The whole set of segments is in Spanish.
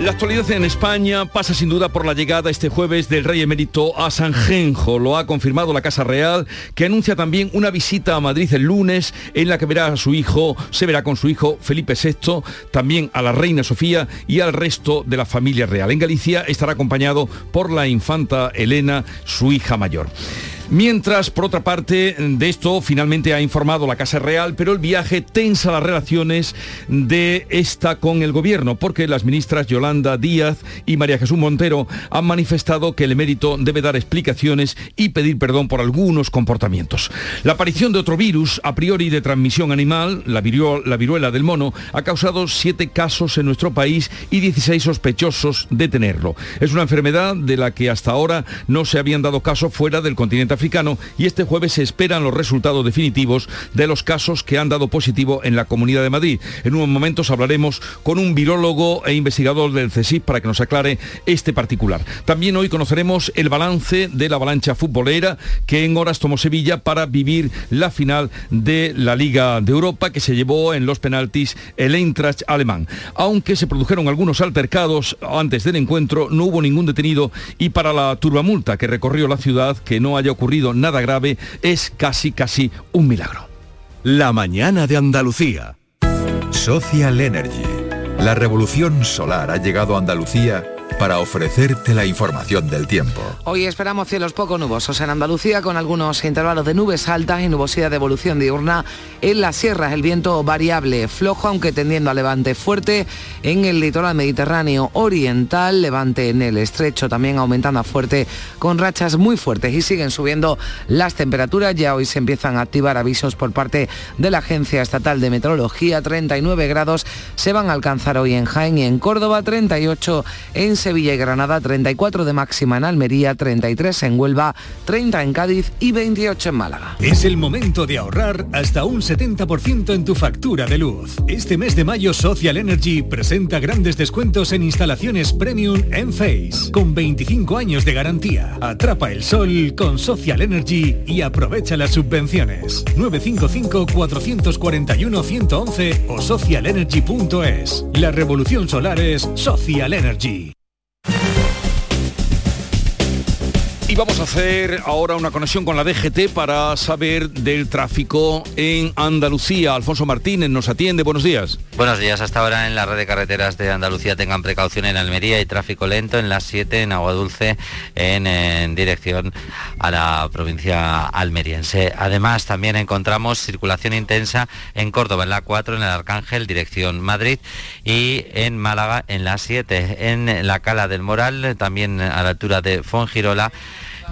La actualidad en España pasa sin duda por la llegada este jueves del rey emérito a San Genjo. Lo ha confirmado la Casa Real, que anuncia también una visita a Madrid el lunes en la que verá a su hijo, se verá con su hijo Felipe VI, también a la reina Sofía y al resto de la familia real. En Galicia estará acompañado por la infanta Elena, su hija mayor. Mientras, por otra parte, de esto finalmente ha informado la Casa Real, pero el viaje tensa las relaciones de esta con el gobierno, porque las ministras Yolanda Díaz y María Jesús Montero han manifestado que el emérito debe dar explicaciones y pedir perdón por algunos comportamientos. La aparición de otro virus, a priori de transmisión animal, la, la viruela del mono, ha causado siete casos en nuestro país y 16 sospechosos de tenerlo. Es una enfermedad de la que hasta ahora no se habían dado caso fuera del continente y este jueves se esperan los resultados definitivos de los casos que han dado positivo en la Comunidad de Madrid. En unos momentos hablaremos con un virólogo e investigador del CSIC para que nos aclare este particular. También hoy conoceremos el balance de la avalancha futbolera que en horas tomó Sevilla para vivir la final de la Liga de Europa que se llevó en los penaltis el Eintracht alemán. Aunque se produjeron algunos altercados antes del encuentro, no hubo ningún detenido y para la turbamulta que recorrió la ciudad que no haya ocurrido nada grave es casi, casi un milagro. La mañana de Andalucía. Social Energy. La revolución solar ha llegado a Andalucía para ofrecerte la información del tiempo. Hoy esperamos cielos poco nubosos en Andalucía con algunos intervalos de nubes altas y nubosidad de evolución diurna en las sierras. El viento variable, flojo aunque tendiendo a levante fuerte en el litoral mediterráneo oriental, levante en el estrecho también aumentando a fuerte con rachas muy fuertes y siguen subiendo las temperaturas. Ya hoy se empiezan a activar avisos por parte de la Agencia Estatal de Meteorología. 39 grados se van a alcanzar hoy en Jaén y en Córdoba, 38 en Sevilla y Granada, 34 de máxima en Almería, 33 en Huelva, 30 en Cádiz y 28 en Málaga. Es el momento de ahorrar hasta un 70% en tu factura de luz. Este mes de mayo Social Energy presenta grandes descuentos en instalaciones premium en Face, con 25 años de garantía. Atrapa el sol con Social Energy y aprovecha las subvenciones. 955-441-111 o socialenergy.es. La revolución solar es Social Energy. Vamos a hacer ahora una conexión con la DGT para saber del tráfico en Andalucía. Alfonso Martínez nos atiende. Buenos días. Buenos días. Hasta ahora en la red de carreteras de Andalucía tengan precaución en Almería y tráfico lento en las 7 en Agua Dulce en, en dirección a la provincia almeriense. Además también encontramos circulación intensa en Córdoba en la 4 en el Arcángel dirección Madrid y en Málaga en la 7 en la Cala del Moral también a la altura de Fongirola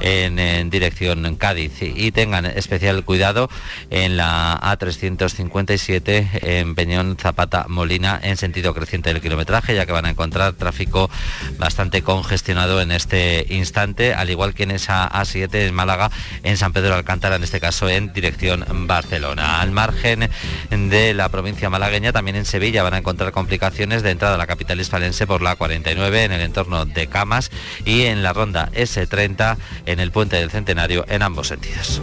en, dirección Cádiz. Y tengan especial cuidado en la A357 en Peñón Zapata Molina en sentido creciente del kilometraje ya que van a encontrar tráfico bastante congestionado en este instante al igual que en esa A7 en Málaga en San Pedro Alcántara en este caso en dirección Barcelona. Al margen de la provincia malagueña también en Sevilla van a encontrar complicaciones. De entrada a la capital hispalense por la 49 en el entorno de Camas y en la ronda S30 en el puente del Centenario en ambos sentidos.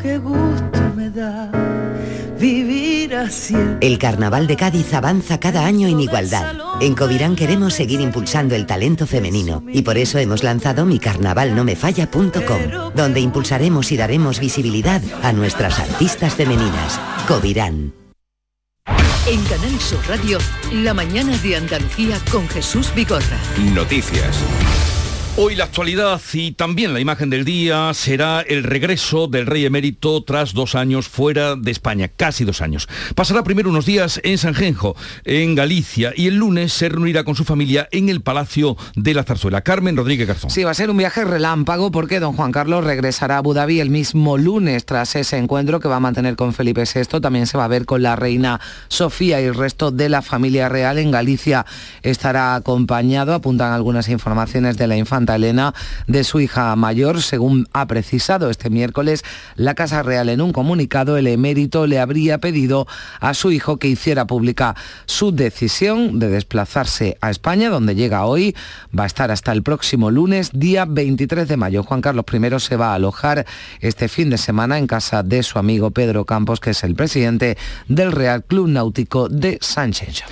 Qué gusto me da vivir así. El Carnaval de Cádiz avanza cada año en igualdad. En Covirán queremos seguir impulsando el talento femenino y por eso hemos lanzado micarnavalnomefalla.com, donde impulsaremos y daremos visibilidad a nuestras artistas femeninas. Covirán. En Canal Sur Radio, la mañana de Andalucía con Jesús Vigorra. Noticias. Hoy la actualidad y también la imagen del día será el regreso del rey emérito tras dos años fuera de España, casi dos años. Pasará primero unos días en Sanjenjo, en Galicia, y el lunes se reunirá con su familia en el Palacio de la Zarzuela. Carmen Rodríguez Garzón. Sí, va a ser un viaje relámpago porque don Juan Carlos regresará a Abu Dhabi el mismo lunes tras ese encuentro que va a mantener con Felipe VI. También se va a ver con la reina Sofía y el resto de la familia real. En Galicia estará acompañado, apuntan algunas informaciones de la infanta Elena de su hija mayor, según ha precisado este miércoles la Casa Real en un comunicado, el emérito le habría pedido a su hijo que hiciera pública su decisión de desplazarse a España, donde llega hoy, va a estar hasta el próximo lunes, día 23 de mayo. Juan Carlos I se va a alojar este fin de semana en casa de su amigo Pedro Campos, que es el presidente del Real Club Náutico de Sánchez.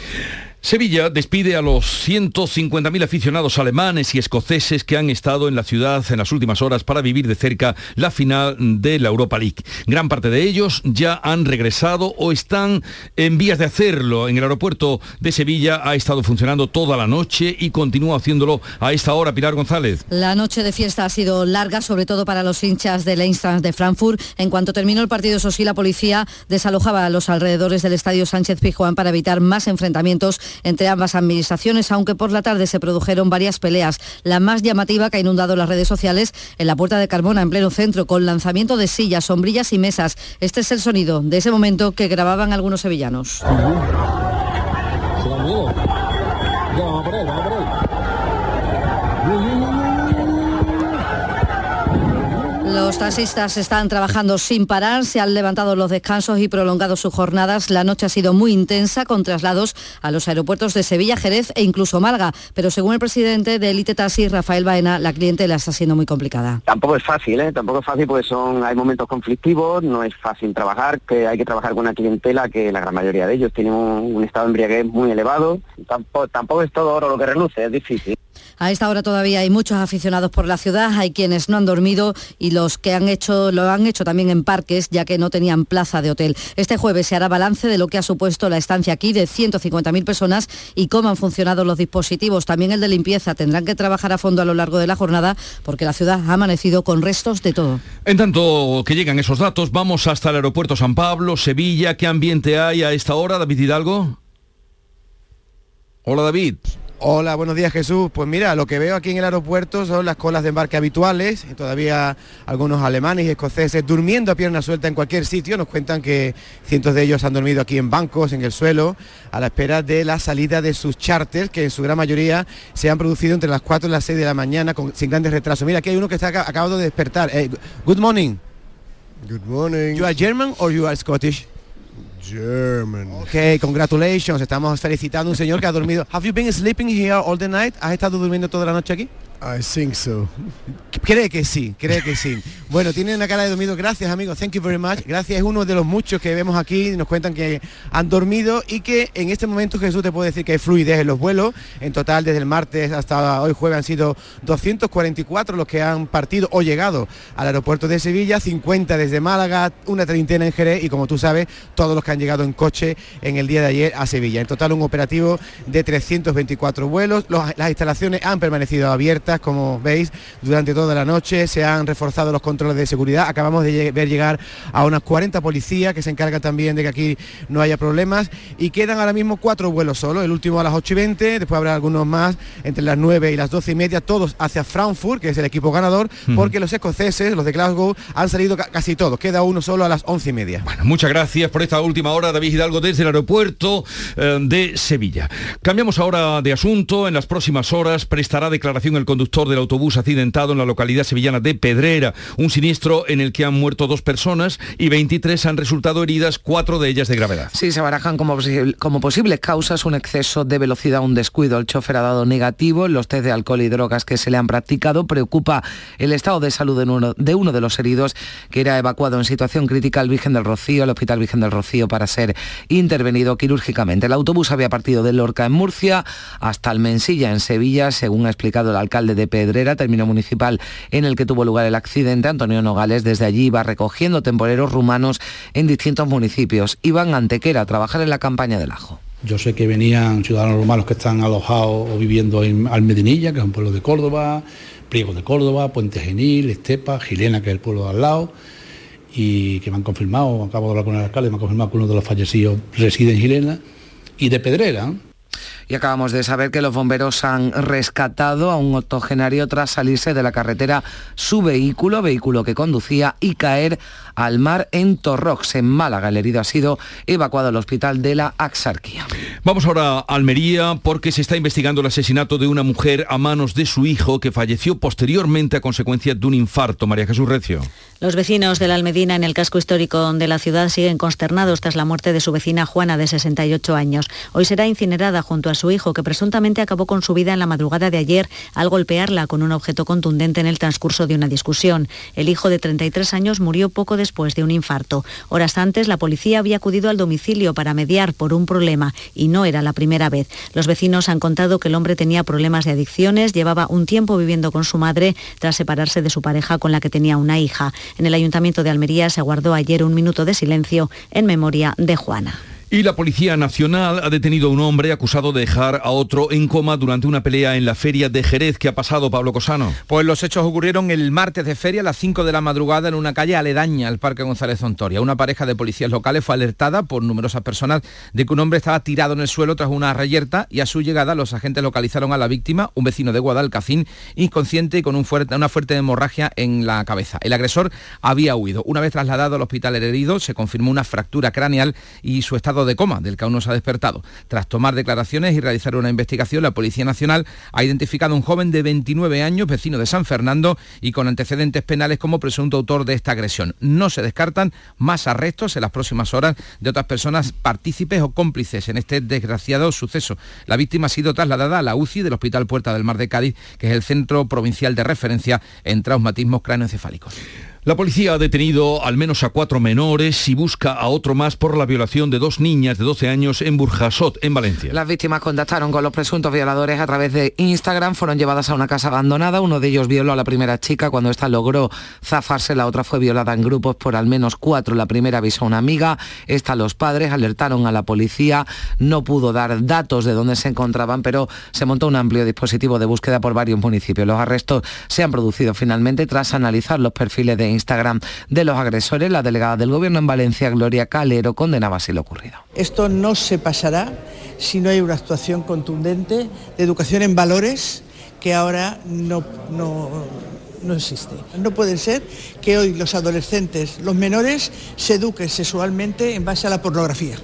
Sevilla despide a los 150.000 aficionados alemanes y escoceses que han estado en la ciudad en las últimas horas para vivir de cerca la final de la Europa League. Gran parte de ellos ya han regresado o están en vías de hacerlo. En el aeropuerto de Sevilla ha estado funcionando toda la noche y continúa haciéndolo a esta hora. Pilar González. La noche de fiesta ha sido larga, sobre todo para los hinchas del Eintracht de Frankfurt. En cuanto terminó el partido, eso sí, la policía desalojaba a los alrededores del estadio Sánchez Pizjuán para evitar más enfrentamientos entre ambas administraciones, aunque por la tarde se produjeron varias peleas. La más llamativa que ha inundado las redes sociales en la Puerta de Carmona, en pleno centro, con lanzamiento de sillas, sombrillas y mesas. Este es el sonido de ese momento que grababan algunos sevillanos. Los taxistas están trabajando sin parar, se han levantado los descansos y prolongado sus jornadas. La noche ha sido muy intensa con traslados a los aeropuertos de Sevilla, Jerez e incluso Málaga. Pero según el presidente de Elite Taxi, Rafael Baena, la cliente la está siendo muy complicada. Tampoco es fácil, ¿eh? tampoco es fácil porque son, hay momentos conflictivos, no es fácil trabajar, que hay que trabajar con una clientela que la gran mayoría de ellos tienen un, estado de embriaguez muy elevado. Tampoco, tampoco es todo oro lo que reluce, es difícil. A esta hora todavía hay muchos aficionados por la ciudad, hay quienes no han dormido y los que han hecho lo han hecho también en parques, ya que no tenían plaza de hotel. Este jueves se hará balance de lo que ha supuesto la estancia aquí de 150.000 personas y cómo han funcionado los dispositivos. También el de limpieza tendrán que trabajar a fondo a lo largo de la jornada porque la ciudad ha amanecido con restos de todo. En tanto que llegan esos datos, vamos hasta el aeropuerto San Pablo, Sevilla. ¿Qué ambiente hay a esta hora, David Hidalgo? Hola David. Hola, buenos días Jesús. Pues mira, lo que veo aquí en el aeropuerto son las colas de embarque habituales, y todavía algunos alemanes y escoceses durmiendo a pierna suelta en cualquier sitio. Nos cuentan que cientos de ellos han dormido aquí en bancos, en el suelo, a la espera de la salida de sus charters, que en su gran mayoría se han producido entre las 4 y las 6 de la mañana sin grandes retrasos. Mira, aquí hay uno que está acabado de despertar. Eh, good morning. Good morning. You are German or you are Scottish? German. Ok, congratulations. Estamos felicitando a un señor que ha dormido. Have you been sleeping here all the night? ¿Has estado durmiendo toda la noche aquí? I think so. Cree que sí, cree que sí. Bueno, tiene una cara de dormido. Gracias, amigos. Thank you very much. Gracias. Es uno de los muchos que vemos aquí. Nos cuentan que han dormido y que en este momento Jesús te puede decir que hay fluidez en los vuelos. En total, desde el martes hasta hoy jueves han sido 244 los que han partido o llegado al aeropuerto de Sevilla, 50 desde Málaga, una treintena en Jerez y como tú sabes, todos los que han llegado en coche en el día de ayer a Sevilla. En total, un operativo de 324 vuelos. las instalaciones han permanecido abiertas como veis, durante toda la noche. Se han reforzado los controles de seguridad. Acabamos de ver llegar a unas 40 policías que se encargan también de que aquí no haya problemas. Y quedan ahora mismo cuatro vuelos solo. El último a las 8 y 20, después habrá algunos más entre las 9 y las 12 y media, todos hacia Frankfurt, que es el equipo ganador, porque los escoceses, los de Glasgow, han salido casi todos. Queda uno solo a las 11 y media. Bueno, muchas gracias por esta última hora, David Hidalgo, desde el aeropuerto eh, de Sevilla. Cambiamos ahora de asunto. En las próximas horas prestará declaración el conductor del autobús accidentado en la localidad sevillana de Pedrera, un siniestro en el que han muerto dos personas y 23 han resultado heridas, cuatro de ellas de gravedad. Sí, se barajan como, como posibles causas un exceso de velocidad, un descuido. El chofer ha dado negativo en los test de alcohol y drogas que se le han practicado. Preocupa el estado de salud de uno de, uno de los heridos que era evacuado en situación crítica al Virgen del Rocío, al Hospital Virgen del Rocío, para ser intervenido quirúrgicamente. El autobús había partido de Lorca en Murcia hasta Almensilla en Sevilla, según ha explicado el alcalde de Pedrera término municipal en el que tuvo lugar el accidente. Antonio Nogales desde allí iba recogiendo temporeros rumanos en distintos municipios. Iban Antequera a trabajar en la campaña del ajo. Yo sé que venían ciudadanos rumanos que están alojados o viviendo en Almedinilla, que es un pueblo de Córdoba, Priego de Córdoba, Puente Genil, Estepa, Gilena, que es el pueblo de al lado, y que me han confirmado, acabo de hablar con el alcalde, me han confirmado que uno de los fallecidos reside en Gilena, y de Pedrera. Y acabamos de saber que los bomberos han rescatado a un octogenario tras salirse de la carretera su vehículo, vehículo que conducía, y caer al mar en Torrox, en Málaga. El herido ha sido evacuado al hospital de la Axarquía. Vamos ahora a Almería porque se está investigando el asesinato de una mujer a manos de su hijo que falleció posteriormente a consecuencia de un infarto. María Jesús Recio. Los vecinos de la Almedina en el casco histórico de la ciudad siguen consternados tras la muerte de su vecina Juana de 68 años. Hoy será incinerada junto a su hijo que presuntamente acabó con su vida en la madrugada de ayer al golpearla con un objeto contundente en el transcurso de una discusión. El hijo de 33 años murió poco después de un infarto. Horas antes, la policía había acudido al domicilio para mediar por un problema y no era la primera vez. Los vecinos han contado que el hombre tenía problemas de adicciones, llevaba un tiempo viviendo con su madre tras separarse de su pareja con la que tenía una hija. En el Ayuntamiento de Almería se guardó ayer un minuto de silencio en memoria de Juana. Y la Policía Nacional ha detenido a un hombre acusado de dejar a otro en coma durante una pelea en la feria de Jerez. ¿Qué ha pasado, Pablo Cosano? Pues los hechos ocurrieron el martes de feria a las 5 de la madrugada en una calle aledaña al Parque González Ontoria. Una pareja de policías locales fue alertada por numerosas personas de que un hombre estaba tirado en el suelo tras una reyerta y a su llegada los agentes localizaron a la víctima, un vecino de Guadalcacín, inconsciente y con una fuerte hemorragia en la cabeza. El agresor había huido. Una vez trasladado al hospital herido, se confirmó una fractura craneal y su estado de coma, del que aún no se ha despertado. Tras tomar declaraciones y realizar una investigación, la Policía Nacional ha identificado a un joven de 29 años, vecino de San Fernando y con antecedentes penales como presunto autor de esta agresión. No se descartan más arrestos en las próximas horas de otras personas partícipes o cómplices en este desgraciado suceso. La víctima ha sido trasladada a la UCI del Hospital Puerta del Mar de Cádiz, que es el centro provincial de referencia en traumatismos cráneoencefálicos. La policía ha detenido al menos a cuatro menores y busca a otro más por la violación de dos niñas de 12 años en Burjasot, en Valencia. Las víctimas contactaron con los presuntos violadores a través de Instagram, fueron llevadas a una casa abandonada, uno de ellos violó a la primera chica, cuando ésta logró zafarse, la otra fue violada en grupos por al menos cuatro, la primera avisó a una amiga, esta los padres alertaron a la policía, no pudo dar datos de dónde se encontraban, pero se montó un amplio dispositivo de búsqueda por varios municipios. Los arrestos se han producido finalmente tras analizar los perfiles de Instagram de los agresores. La delegada del Gobierno en Valencia, Gloria Calero, condenaba así lo ocurrido. Esto no se pasará si no hay una actuación contundente de educación en valores que ahora no, no, no existe. No puede ser que hoy los adolescentes, los menores, se eduquen sexualmente en base a la pornografía.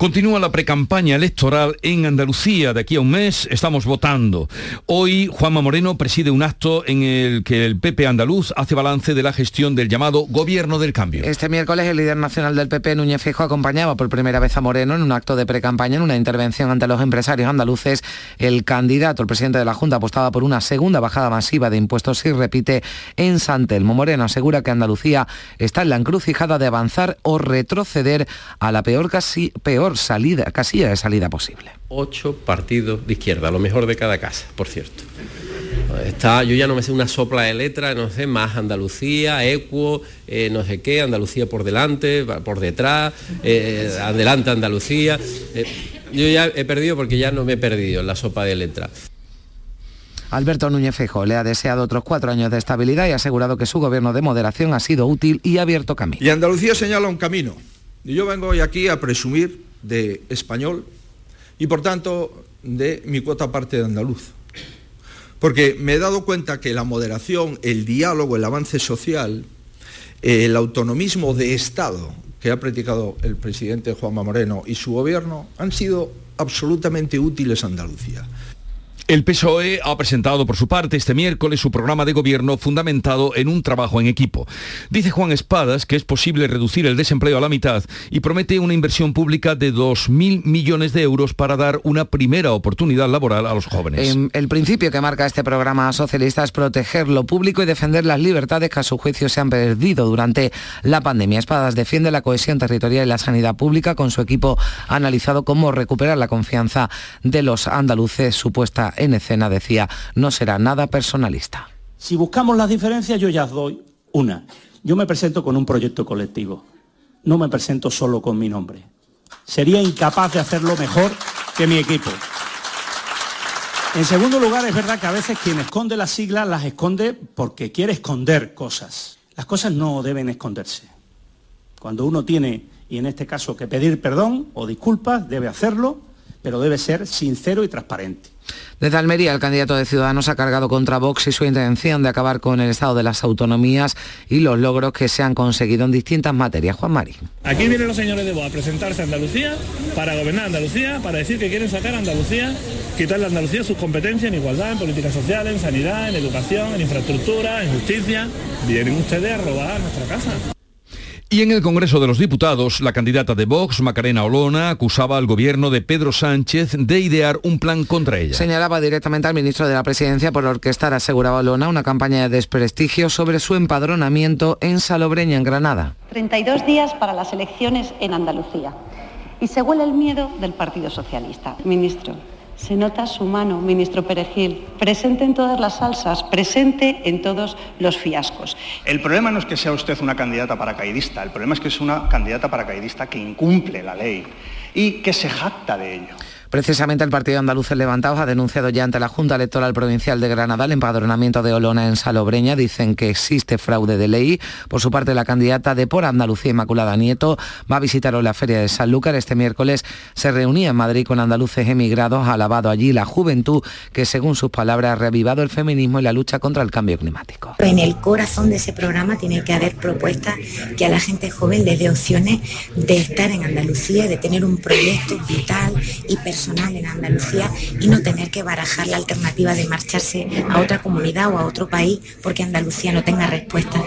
Continúa la precampaña electoral en Andalucía. De aquí a un mes estamos votando. Hoy Juanma Moreno preside un acto en el que el PP andaluz hace balance de la gestión del llamado Gobierno del Cambio. Este miércoles el líder nacional del PP, Núñez Fijo, acompañaba por primera vez a Moreno en un acto de precampaña, en una intervención ante los empresarios andaluces. El candidato, el presidente de la Junta, apostaba por una segunda bajada masiva de impuestos y repite en Santelmo. Moreno asegura que Andalucía está en la encrucijada de avanzar o retroceder a la peor, casi, peor salida, casilla de salida posible. Ocho partidos de izquierda, lo mejor de cada casa, por cierto. Está, yo ya no me sé una sopla de letra, no sé, más Andalucía, Equo, eh, no sé qué, Andalucía por delante, por detrás, eh, adelante Andalucía. Eh, yo ya he perdido porque ya no me he perdido en la sopa de letra. Alberto Núñez Fejo le ha deseado otros cuatro años de estabilidad y ha asegurado que su gobierno de moderación ha sido útil y ha abierto camino. Y Andalucía señala un camino. Y yo vengo hoy aquí a presumir de español y por tanto de mi cuota parte de andaluz. Porque me he dado cuenta que la moderación, el diálogo, el avance social, el autonomismo de Estado que ha practicado el presidente Juanma Moreno y su gobierno han sido absolutamente útiles a Andalucía. El PSOE ha presentado por su parte este miércoles su programa de gobierno fundamentado en un trabajo en equipo. Dice Juan Espadas que es posible reducir el desempleo a la mitad y promete una inversión pública de 2.000 millones de euros para dar una primera oportunidad laboral a los jóvenes. El principio que marca este programa socialista es proteger lo público y defender las libertades que a su juicio se han perdido durante la pandemia. Espadas defiende la cohesión territorial y la sanidad pública. Con su equipo ha analizado cómo recuperar la confianza de los andaluces supuesta en escena decía, no será nada personalista. Si buscamos las diferencias, yo ya doy una. Yo me presento con un proyecto colectivo. No me presento solo con mi nombre. Sería incapaz de hacerlo mejor que mi equipo. En segundo lugar, es verdad que a veces quien esconde las siglas las esconde porque quiere esconder cosas. Las cosas no deben esconderse. Cuando uno tiene, y en este caso, que pedir perdón o disculpas, debe hacerlo, pero debe ser sincero y transparente. Desde Almería, el candidato de Ciudadanos ha cargado contra Vox y su intención de acabar con el estado de las autonomías y los logros que se han conseguido en distintas materias. Juan Mari. Aquí vienen los señores de Vox a presentarse a Andalucía para gobernar Andalucía, para decir que quieren sacar a Andalucía, quitarle a Andalucía sus competencias en igualdad, en políticas sociales, en sanidad, en educación, en infraestructura, en justicia. Vienen ustedes a robar nuestra casa. Y en el Congreso de los Diputados, la candidata de Vox, Macarena Olona, acusaba al gobierno de Pedro Sánchez de idear un plan contra ella. Señalaba directamente al ministro de la Presidencia por orquestar, aseguraba Olona, una campaña de desprestigio sobre su empadronamiento en Salobreña, en Granada. 32 días para las elecciones en Andalucía. Y se huele el miedo del Partido Socialista. Ministro, se nota su mano, ministro Perejil, presente en todas las salsas, presente en todos los fiascos. El problema no es que sea usted una candidata paracaidista, el problema es que es una candidata paracaidista que incumple la ley y que se jacta de ello. Precisamente el Partido Andaluz Levantados ha denunciado ya ante la Junta Electoral Provincial de Granada el empadronamiento de Olona en Salobreña. Dicen que existe fraude de ley. Por su parte, la candidata de Por Andalucía Inmaculada Nieto va a visitar hoy la Feria de Sanlúcar. Este miércoles se reunía en Madrid con andaluces emigrados. Ha alabado allí la juventud que, según sus palabras, ha revivado el feminismo y la lucha contra el cambio climático. En el corazón de ese programa tiene que haber propuestas que a la gente joven le dé opciones de estar en Andalucía, de tener un proyecto vital y personal en Andalucía y no tener que barajar la alternativa de marcharse a otra comunidad o a otro país porque Andalucía no tenga respuesta.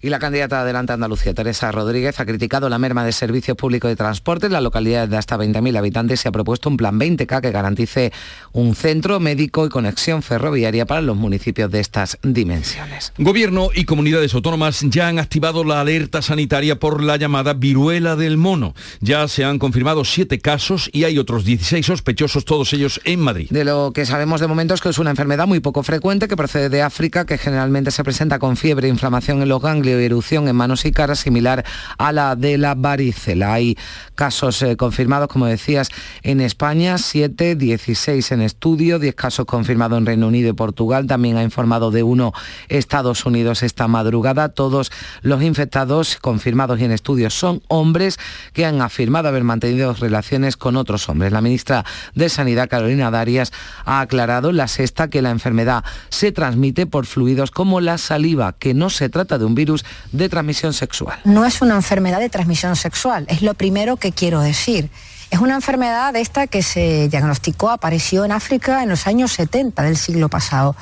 Y la candidata de Adelante Andalucía, Teresa Rodríguez, ha criticado la merma de servicios públicos de transporte en las localidades de hasta 20.000 habitantes y ha propuesto un plan 20K que garantice un centro médico y conexión ferroviaria para los municipios de estas dimensiones. Gobierno y comunidades autónomas ya han activado la alerta sanitaria por la llamada viruela del mono. Ya se han confirmado siete casos y hay otros 16 sospechosos, todos ellos en Madrid. De lo que sabemos de momento es que es una enfermedad muy poco frecuente que procede de África, que generalmente se presenta con fiebre e inflamación en los ganglios y erupción en manos y caras similar a la de la varicela. Hay casos eh, confirmados, como decías, en España, 7, 16 en estudio, 10 casos confirmados en Reino Unido y Portugal. También ha informado de uno Estados Unidos esta madrugada. Todos los infectados confirmados y en estudio son hombres que han afirmado haber mantenido relaciones con otros hombres. La ministra de Sanidad, Carolina Darias, ha aclarado la sexta que la enfermedad se transmite por fluidos como la saliva, que no se trata de un virus de transmisión sexual. No es una enfermedad de transmisión sexual, es lo primero que quiero decir. Es una enfermedad esta que se diagnosticó, apareció en África en los años 70 del siglo pasado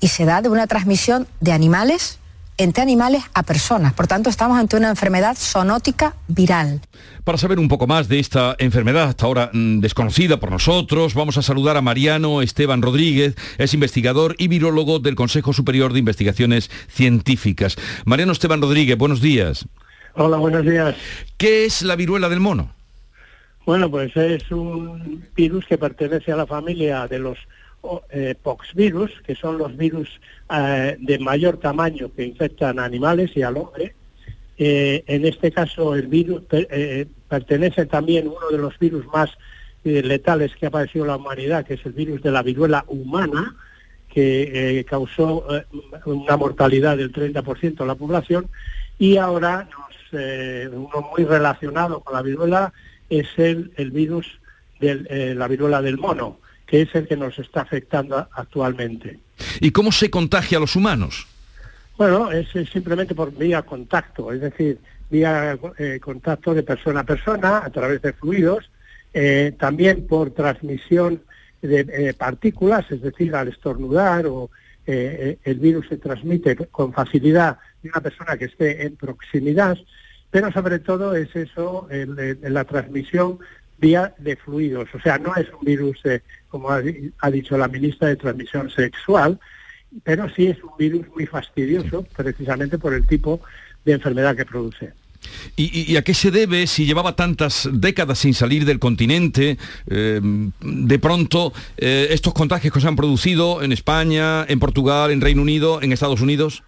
y se da de una transmisión de animales entre animales a personas. Por tanto, estamos ante una enfermedad zoonótica viral. Para saber un poco más de esta enfermedad hasta ahora mm, desconocida por nosotros, vamos a saludar a Mariano Esteban Rodríguez, es investigador y virólogo del Consejo Superior de Investigaciones Científicas. Mariano Esteban Rodríguez, buenos días. Hola, buenos días. ¿Qué es la viruela del mono? Bueno, pues es un virus que pertenece a la familia de los eh, poxvirus, que son los virus eh, de mayor tamaño que infectan a animales y al hombre. Eh, en este caso, el virus eh, pertenece también uno de los virus más letales que ha padecido la humanidad, que es el virus de la viruela humana, que causó una mortalidad del 30% de la población. Y ahora, uno muy relacionado con la viruela es el, el virus de la viruela del mono que es el que nos está afectando actualmente. ¿Y cómo se contagia a los humanos? Bueno, es, simplemente por vía contacto, es decir, vía eh, contacto de persona a persona a través de fluidos, eh, también por transmisión de eh, partículas, es decir, al estornudar o el virus se transmite con facilidad de una persona que esté en proximidad, pero sobre todo es eso, la transmisión vía de fluidos. O sea, no es un virus, como ha, dicho la ministra, de transmisión sexual, pero sí es un virus muy fastidioso, precisamente por el tipo de enfermedad que produce. ¿Y, a qué se debe si llevaba tantas décadas sin salir del continente? Eh, de pronto, eh, estos contagios que se han producido en España, en Portugal, en Reino Unido, en Estados Unidos.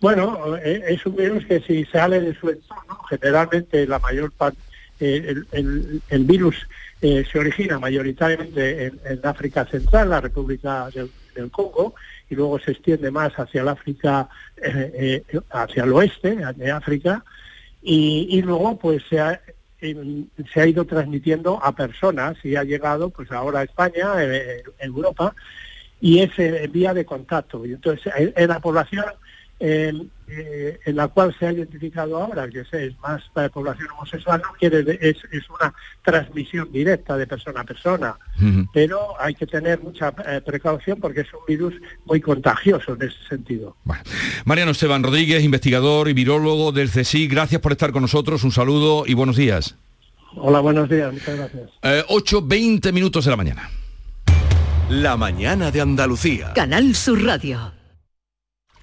Bueno, eh, es un virus que si sale de su entorno, generalmente la mayor parte eh, el, el- virus eh, se origina mayoritariamente en, África Central, la República del, Congo, y luego se extiende más hacia el África, eh, eh, hacia el oeste de África, y, luego pues se ha, se ha ido transmitiendo a personas y ha llegado pues ahora a España, eh, Europa, y es eh, vía de contacto. Y entonces, en, en la población eh, eh, en la cual se ha identificado ahora, que es, más eh, población homosexual, no quiere es, es una transmisión directa de persona a persona, pero hay que tener mucha eh, precaución porque es un virus muy contagioso en ese sentido. Mariano Esteban Rodríguez, investigador y virólogo del CSIC, gracias por estar con nosotros, un saludo y buenos días. Hola, buenos días, muchas gracias. Eh, 8, 20 minutos de la mañana. La mañana de Andalucía. Canal Sur Radio.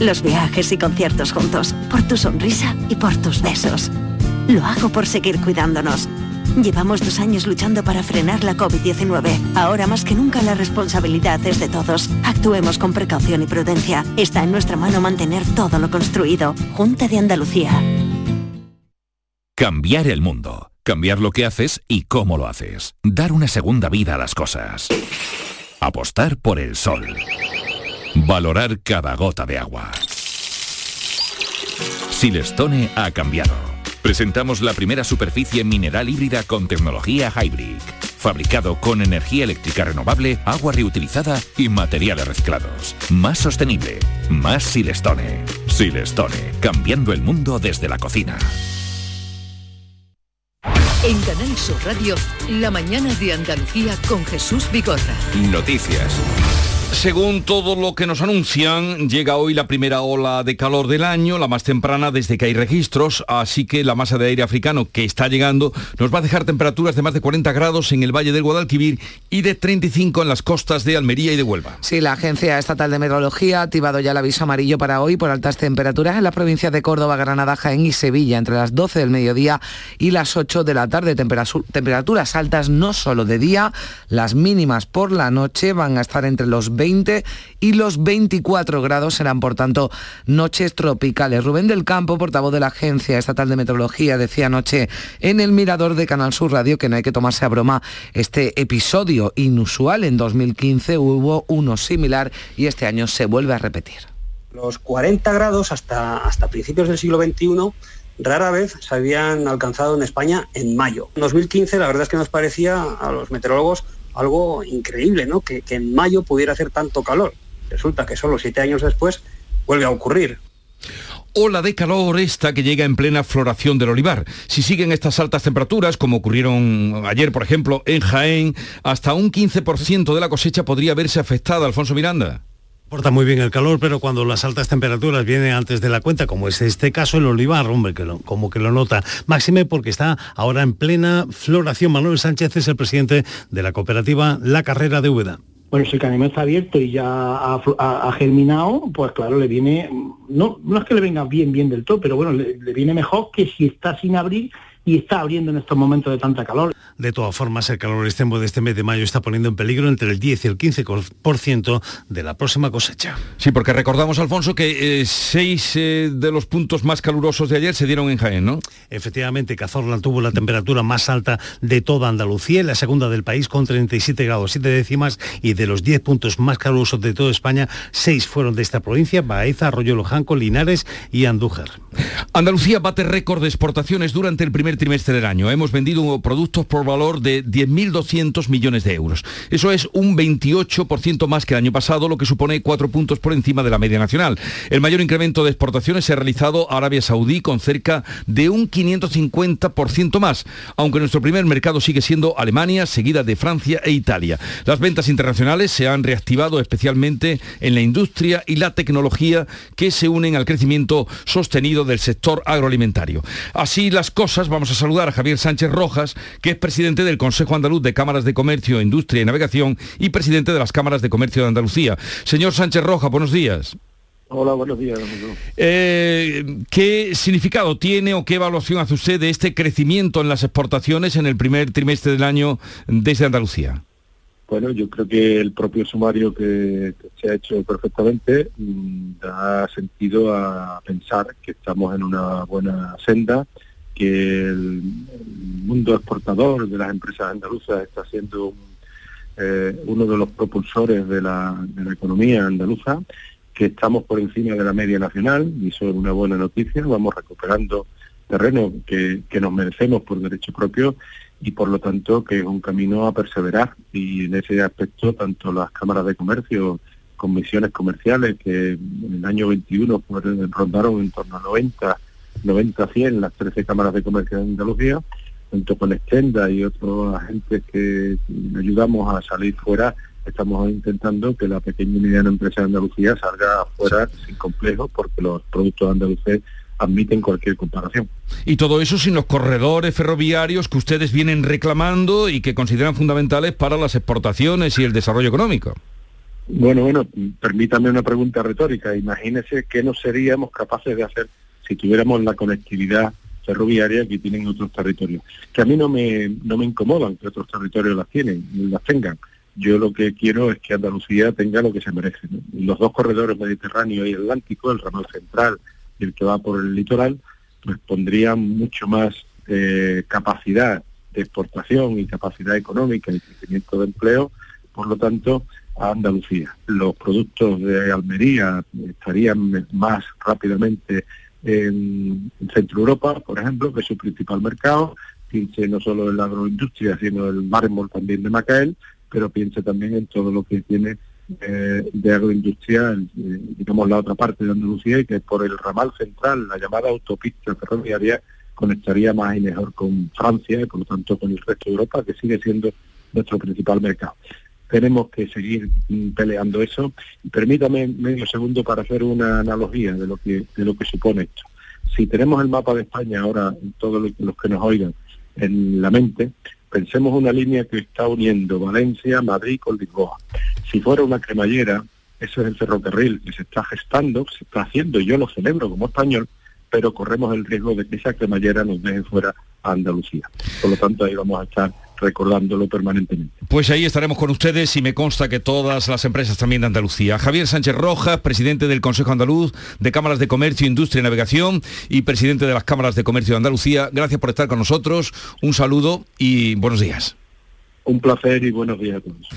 los viajes y conciertos juntos, por tu sonrisa y por tus besos. Lo hago por seguir cuidándonos. Llevamos dos años luchando para frenar la COVID-19. Ahora más que nunca la responsabilidad es de todos. Actuemos con precaución y prudencia. Está en nuestra mano mantener todo lo construido. Junta de Andalucía. Cambiar el mundo. Cambiar lo que haces y cómo lo haces. Dar una segunda vida a las cosas. Apostar por el sol. Valorar cada gota de agua. Silestone ha cambiado. Presentamos la primera superficie mineral híbrida con tecnología Hybrid. Fabricado con energía eléctrica renovable, agua reutilizada y materiales reciclados. Más sostenible. Más Silestone. Silestone. Cambiando el mundo desde la cocina. En Canal Sur Radio, la mañana de Andalucía con Jesús Vigorra. Noticias. Según todo lo que nos anuncian, llega hoy la primera ola de calor del año, la más temprana desde que hay registros, así que la masa de aire africano que está llegando nos va a dejar temperaturas de más de 40 grados en el Valle del Guadalquivir y de 35 en las costas de Almería y de Huelva. Sí, la Agencia Estatal de Meteorología ha activado ya el aviso amarillo para hoy por altas temperaturas en las provincias de Córdoba, Granada, Jaén y Sevilla entre las 12 del mediodía y las 8 de la tarde. Temperaturas altas no solo de día, las mínimas por la noche van a estar entre los 20 y los 24 grados serán por tanto noches tropicales. Rubén del Campo, portavoz de la Agencia Estatal de Meteorología, decía anoche en el Mirador de Canal Sur Radio que no hay que tomarse a broma este episodio inusual. En 2015 hubo uno similar y este año se vuelve a repetir. Los 40 grados hasta, hasta principios del siglo XXI rara vez se habían alcanzado en España en mayo. En 2015 la verdad es que nos parecía a los meteorólogos algo increíble, ¿no? Que, que en mayo pudiera hacer tanto calor. Resulta que solo siete años después vuelve a ocurrir. Ola de calor esta que llega en plena floración del olivar. Si siguen estas altas temperaturas, como ocurrieron ayer, por ejemplo, en Jaén, hasta un 15% de la cosecha podría verse afectada, Alfonso Miranda. Porta muy bien el calor, pero cuando las altas temperaturas vienen antes de la cuenta, como es este caso, el olivar, hombre, que como que lo nota. Máxime porque está ahora en plena floración. Manuel Sánchez es el presidente de la cooperativa La Carrera de Úbeda. Bueno, si el canemel está abierto y ya ha, germinado, pues claro, le viene, no, no es que le venga bien, bien del todo, pero bueno, le viene mejor que si está sin abrir y está abriendo en estos momentos de tanta calor. De todas formas, el calor extremo de este mes de mayo está poniendo en peligro entre el 10 y el 15% de la próxima cosecha. Sí, porque recordamos, Alfonso, que eh, seis eh, de los puntos más calurosos de ayer se dieron en Jaén, ¿no? Efectivamente, Cazorla tuvo la temperatura más alta de toda Andalucía, la segunda del país con 37 grados 7 décimas y de los 10 puntos más calurosos de toda España, 6 fueron de esta provincia, Baeza, Arroyo Lojanco, Linares y Andújar. Andalucía bate récord de exportaciones durante el primer trimestre del año. Hemos vendido productos por valor de 10.200 millones de euros. Eso es un 28% más que el año pasado, lo que supone cuatro puntos por encima de la media nacional. El mayor incremento de exportaciones se ha realizado a Arabia Saudí con cerca de un 550% más, aunque nuestro primer mercado sigue siendo Alemania, seguida de Francia e Italia. Las ventas internacionales se han reactivado especialmente en la industria y la tecnología que se unen al crecimiento sostenido del sector agroalimentario. Así las cosas, vamos vamos a saludar a Javier Sánchez Rojas, que es presidente del Consejo Andaluz de Cámaras de Comercio, Industria y Navegación y presidente de las Cámaras de Comercio de Andalucía. Señor Sánchez Rojas, buenos días. Hola, buenos días. Amigo. Eh, ¿Qué significado tiene o qué evaluación hace usted de este crecimiento en las exportaciones en el primer trimestre del año desde Andalucía? Bueno, yo creo que el propio sumario que, se ha hecho perfectamente mm, da sentido a pensar que estamos en una buena senda, que el, mundo exportador de las empresas andaluzas está siendo eh, uno de los propulsores de la, economía andaluza, que estamos por encima de la media nacional y eso es una buena noticia, vamos recuperando terreno que, que nos merecemos por derecho propio y por lo tanto que es un camino a perseverar. Y en ese aspecto tanto las cámaras de comercio con misiones comerciales que en el año 21 rondaron en torno a 90, 90 100 las 13 cámaras de comercio de Andalucía, junto con Extenda y otros agentes que ayudamos a salir fuera, estamos intentando que la pequeña y mediana empresa de Andalucía salga fuera sin complejo porque los productos andaluces admiten cualquier comparación. Y todo eso sin los corredores ferroviarios que ustedes vienen reclamando y que consideran fundamentales para las exportaciones y el desarrollo económico. Bueno, bueno, permítame una pregunta retórica. Imagínese qué no seríamos capaces de hacer si tuviéramos la conectividad ferroviaria que tienen otros territorios. Que a mí no me, no me incomodan que otros territorios las tienen, las tengan. Yo lo que quiero es que Andalucía tenga lo que se merece. Los dos corredores mediterráneo y atlántico, el ramal central y el que va por el litoral, pues pondrían mucho más eh, capacidad de exportación y capacidad económica y crecimiento de empleo, por lo tanto, a Andalucía. Los productos de Almería estarían más rápidamente en, Centro Europa, por ejemplo, que es su principal mercado, piense no solo en la agroindustria, sino el mármol también de Macael, pero piense también en todo lo que tiene eh, de agroindustria, digamos la otra parte de Andalucía, y que por el ramal central, la llamada autopista ferroviaria, conectaría más y mejor con Francia y por lo tanto con el resto de Europa, que sigue siendo nuestro principal mercado. Tenemos que seguir mm, peleando eso. Permítame medio segundo para hacer una analogía de lo que, de lo que supone esto. Si tenemos el mapa de España ahora, todos los que nos oigan, en la mente, Pensemos una línea que está uniendo Valencia, Madrid con Lisboa. Si fuera una cremallera, eso es el ferrocarril que se está gestando, se está haciendo, y yo lo celebro como español, pero corremos el riesgo de que esa cremallera nos deje fuera a Andalucía. Por lo tanto, ahí vamos a estar recordándolo permanentemente. Pues ahí estaremos con ustedes y me consta que todas las empresas también de Andalucía. Javier Sánchez Rojas, presidente del Consejo Andaluz de Cámaras de Comercio, Industria y Navegación y presidente de las Cámaras de Comercio de Andalucía, gracias por estar con nosotros. Un saludo y buenos días. Un placer y buenos días a todos.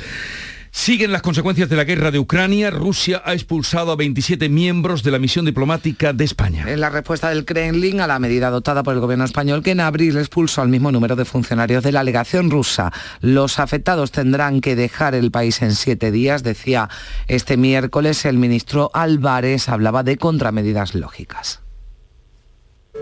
Siguen las consecuencias de la guerra de Ucrania. Rusia ha expulsado a 27 miembros de la misión diplomática de España. En la respuesta del Kremlin a la medida adoptada por el gobierno español que en abril expulsó al mismo número de funcionarios de la legación rusa. Los afectados tendrán que dejar el país en siete días, decía este miércoles el ministro Álvarez, hablaba de contramedidas lógicas.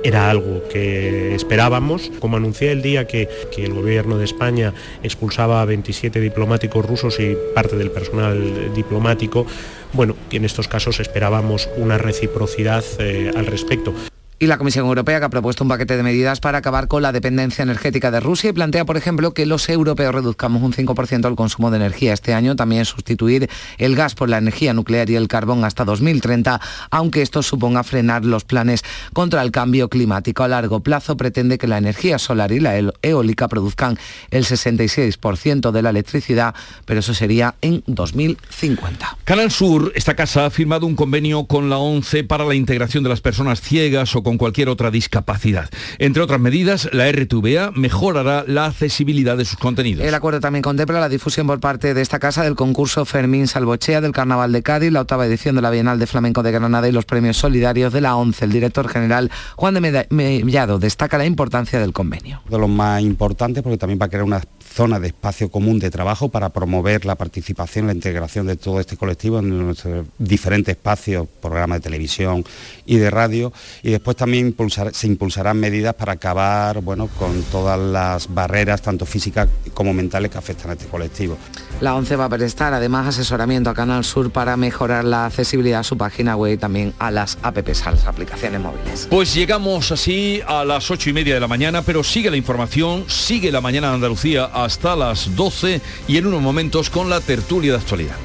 Era algo que esperábamos. Como anuncié el día que, el gobierno de España expulsaba a 27 diplomáticos rusos y parte del personal diplomático, bueno, en estos casos esperábamos una reciprocidad eh, al respecto y la Comisión Europea que ha propuesto un paquete de medidas para acabar con la dependencia energética de Rusia y plantea, por ejemplo, que los europeos reduzcamos un 5% el consumo de energía este año, también sustituir el gas por la energía nuclear y el carbón hasta 2030, aunque esto suponga frenar los planes contra el cambio climático. A largo plazo pretende que la energía solar y la eólica produzcan el 66% de la electricidad, pero eso sería en 2050. Canal Sur, esta casa ha firmado un convenio con la ONCE para la integración de las personas ciegas o con cualquier otra discapacidad. Entre otras medidas, la RTVA mejorará la accesibilidad de sus contenidos. El acuerdo también contempla la difusión por parte de esta casa del concurso Fermín Salvochea del Carnaval de Cádiz, la octava edición de la Bienal de Flamenco de Granada y los premios solidarios de la ONCE. El director general Juan de Mellado destaca la importancia del convenio. De los más importantes porque también va a crear una zona de espacio común de trabajo para promover la participación, la integración de todo este colectivo en nuestros diferentes espacios, programas de televisión y de radio. Y después también se impulsarán medidas para acabar bueno, con todas las barreras, tanto físicas como mentales, que afectan a este colectivo. La ONCE va a prestar además asesoramiento a Canal Sur para mejorar la accesibilidad a su página web y también a las apps, a las aplicaciones móviles. Pues llegamos así a las ocho y media de la mañana, pero sigue la información, sigue la mañana de Andalucía hasta las 12 y en unos momentos con la tertulia de actualidad.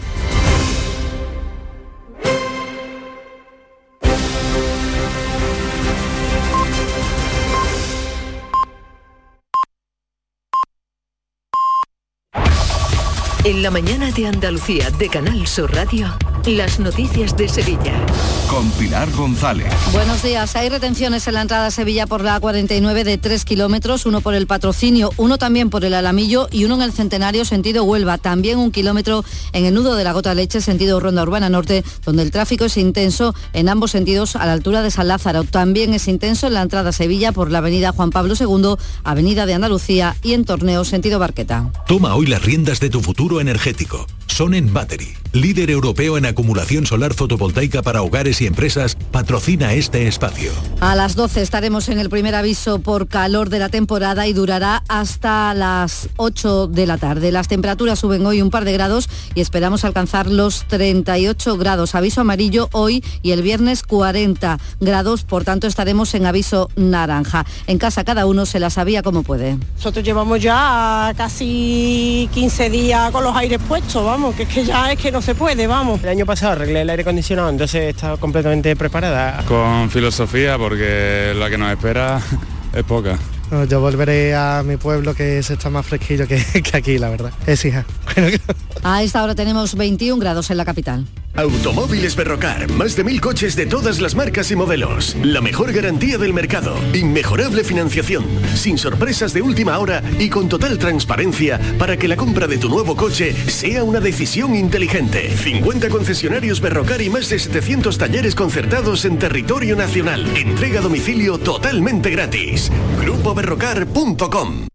En la mañana de Andalucía de Canal Sur Radio, las noticias de Sevilla. Con Pilar González. Buenos días. Hay retenciones en la entrada a Sevilla por la A49 de 3 kilómetros, uno por el patrocinio, uno también por el Alamillo y uno en el Centenario sentido Huelva. También un kilómetro en el nudo de la Gota Leche sentido Ronda Urbana Norte, donde el tráfico es intenso en ambos sentidos a la altura de San Lázaro. También es intenso en la entrada a Sevilla por la avenida Juan Pablo II, avenida de Andalucía y en Torneo sentido Barqueta. Toma hoy las riendas de tu futuro energético. Son en Battery, líder europeo en acumulación solar fotovoltaica para hogares y empresas, patrocina este espacio. A las 12 estaremos en el primer aviso por calor de la temporada y durará hasta las 8 de la tarde. Las temperaturas suben hoy un par de grados y esperamos alcanzar los 38 grados. Aviso amarillo hoy y el viernes 40 grados, por tanto estaremos en aviso naranja. En casa cada uno se la sabía como puede. Nosotros llevamos ya casi 15 días con los aires puestos, vamos, que es que ya es que no se puede, vamos. El año pasado arreglé el aire acondicionado, entonces está completamente preparada. Con filosofía, porque la que nos espera es poca. Yo volveré a mi pueblo que se está más fresquillo que, que aquí, la verdad. Es hija. A esta hora tenemos 21 grados en la capital. Automóviles Berrocar, más de mil coches de todas las marcas y modelos. La mejor garantía del mercado. Inmejorable financiación. Sin sorpresas de última hora y con total transparencia para que la compra de tu nuevo coche sea una decisión inteligente. 50 concesionarios Berrocar y más de 700 talleres concertados en territorio nacional. Entrega a domicilio totalmente gratis. GrupoBerrocar.com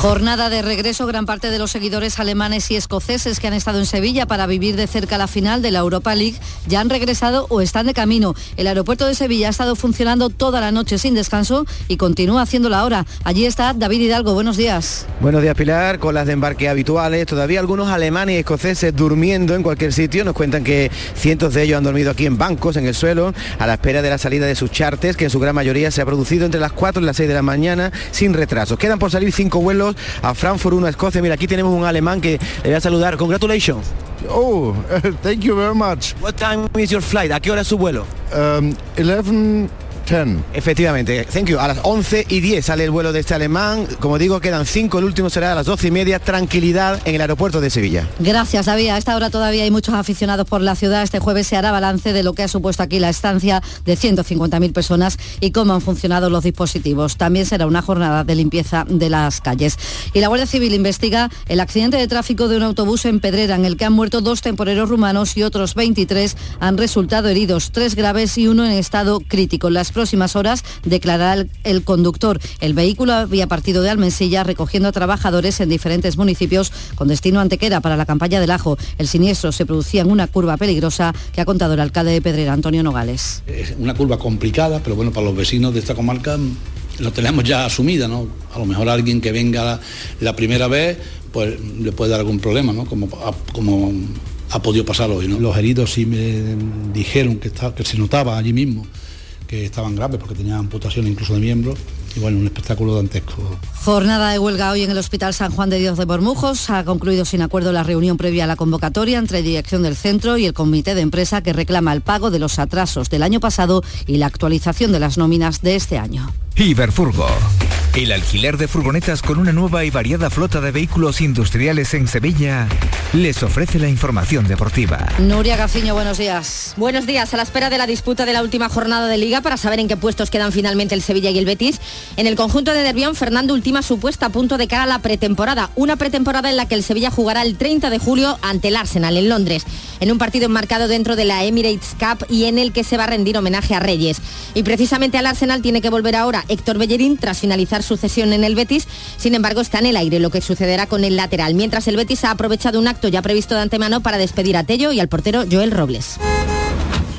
Jornada de regreso, gran parte de los seguidores alemanes y escoceses que han estado en Sevilla para vivir de cerca la final de la Europa League ya han regresado o están de camino. El aeropuerto de Sevilla ha estado funcionando toda la noche sin descanso y continúa haciéndolo ahora. Allí está David Hidalgo, buenos días. Buenos días Pilar, con las de embarque habituales, todavía algunos alemanes y escoceses durmiendo en cualquier sitio. Nos cuentan que cientos de ellos han dormido aquí en bancos, en el suelo, a la espera de la salida de sus chartes, que en su gran mayoría se ha producido entre las 4 y las 6 de la mañana sin retrasos. Quedan por salir cinco vuelos a Frankfurt, uno a Escocia. Mira, aquí tenemos un alemán que le voy a saludar. Congratulations. Oh, thank you very much. What time is your flight? ¿A qué hora es su vuelo? Um, 11 10. Efectivamente, thank you. A las 11 y 10 sale el vuelo de este alemán. Como digo, quedan 5, el último será a las 12 y media. Tranquilidad en el aeropuerto de Sevilla. Gracias, David. A esta hora todavía hay muchos aficionados por la ciudad. Este jueves se hará balance de lo que ha supuesto aquí la estancia de 150.000 personas y cómo han funcionado los dispositivos. También será una jornada de limpieza de las calles. Y la Guardia Civil investiga el accidente de tráfico de un autobús en Pedrera, en el que han muerto dos temporeros rumanos y otros 23 han resultado heridos, tres graves y uno en estado crítico. Las próximas horas declarará el, el conductor. El vehículo había partido de Almensilla recogiendo a trabajadores en diferentes municipios con destino a Antequera para la campaña del ajo. El siniestro se producía en una curva peligrosa que ha contado el alcalde de Pedrera, Antonio Nogales. Es una curva complicada, pero bueno, para los vecinos de esta comarca lo tenemos ya asumida, ¿no? A lo mejor alguien que venga la, la primera vez, pues le puede dar algún problema, ¿no? Como, a- como ha podido pasar hoy, ¿no? Los heridos sí me dijeron que, está- que se notaba allí mismo que estaban graves porque tenían amputación incluso de miembros y bueno, un espectáculo dantesco. Jornada de huelga hoy en el Hospital San Juan de Dios de Bormujos. Ha concluido sin acuerdo la reunión previa a la convocatoria entre dirección del centro y el comité de empresa que reclama el pago de los atrasos del año pasado y la actualización de las nóminas de este año. Iberfurgo. El alquiler de furgonetas con una nueva y variada flota de vehículos industriales en Sevilla les ofrece la información deportiva. Nuria Gaciño, buenos días. Buenos días, a la espera de la disputa de la última jornada de liga para saber en qué puestos quedan finalmente el Sevilla y el Betis. En el conjunto de Nervión, Fernando ultima su puesta a punto de cara a la pretemporada, una pretemporada en la que el Sevilla jugará el 30 de julio ante el Arsenal en Londres, en un partido enmarcado dentro de la Emirates Cup y en el que se va a rendir homenaje a Reyes. Y precisamente al Arsenal tiene que volver ahora Héctor Bellerín tras finalizar su cesión en el Betis, sin embargo está en el aire lo que sucederá con el lateral, mientras el Betis ha aprovechado un acto ya previsto de antemano para despedir a Tello y al portero Joel Robles.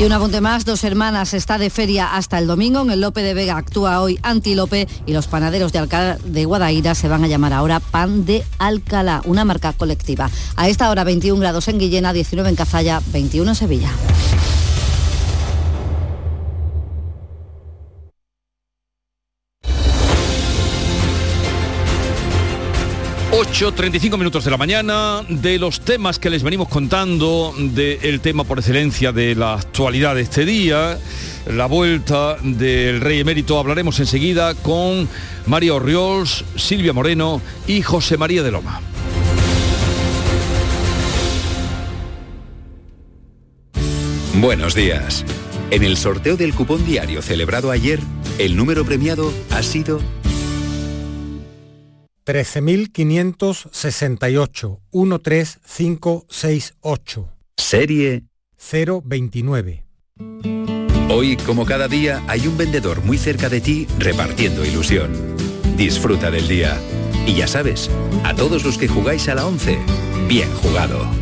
Y un apunte más, dos hermanas está de feria hasta el domingo. En el Lope de Vega actúa hoy Antilope y los panaderos de Alcalá de Guadaira se van a llamar ahora Pan de Alcalá, una marca colectiva. A esta hora 21 grados en Guillena, 19 en Cazalla, 21 en Sevilla. 8.35 minutos de la mañana, de los temas que les venimos contando, del tema por excelencia de la actualidad de este día, la vuelta del rey emérito, hablaremos enseguida con María Orriols, Silvia Moreno y José María de Loma. Buenos días. En el sorteo del cupón diario celebrado ayer, el número premiado ha sido 13.568 13568. Serie 029. Hoy, como cada día, hay un vendedor muy cerca de ti repartiendo ilusión. Disfruta del día. Y ya sabes, a todos los que jugáis a la 11, bien jugado.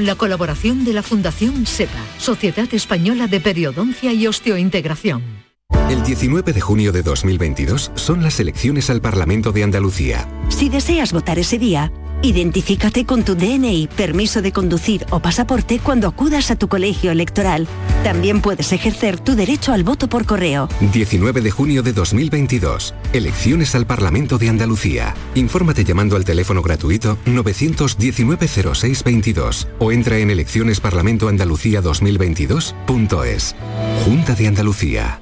la colaboración de la Fundación SEPA, Sociedad Española de Periodoncia y Osteointegración. El 19 de junio de 2022 son las elecciones al Parlamento de Andalucía. Si deseas votar ese día, identifícate con tu DNI, permiso de conducir o pasaporte cuando acudas a tu colegio electoral. También puedes ejercer tu derecho al voto por correo. 19 de junio de 2022. Elecciones al Parlamento de Andalucía. Infórmate llamando al teléfono gratuito 919-0622 o entra en eleccionesparlamentoandalucía2022.es. Junta de Andalucía.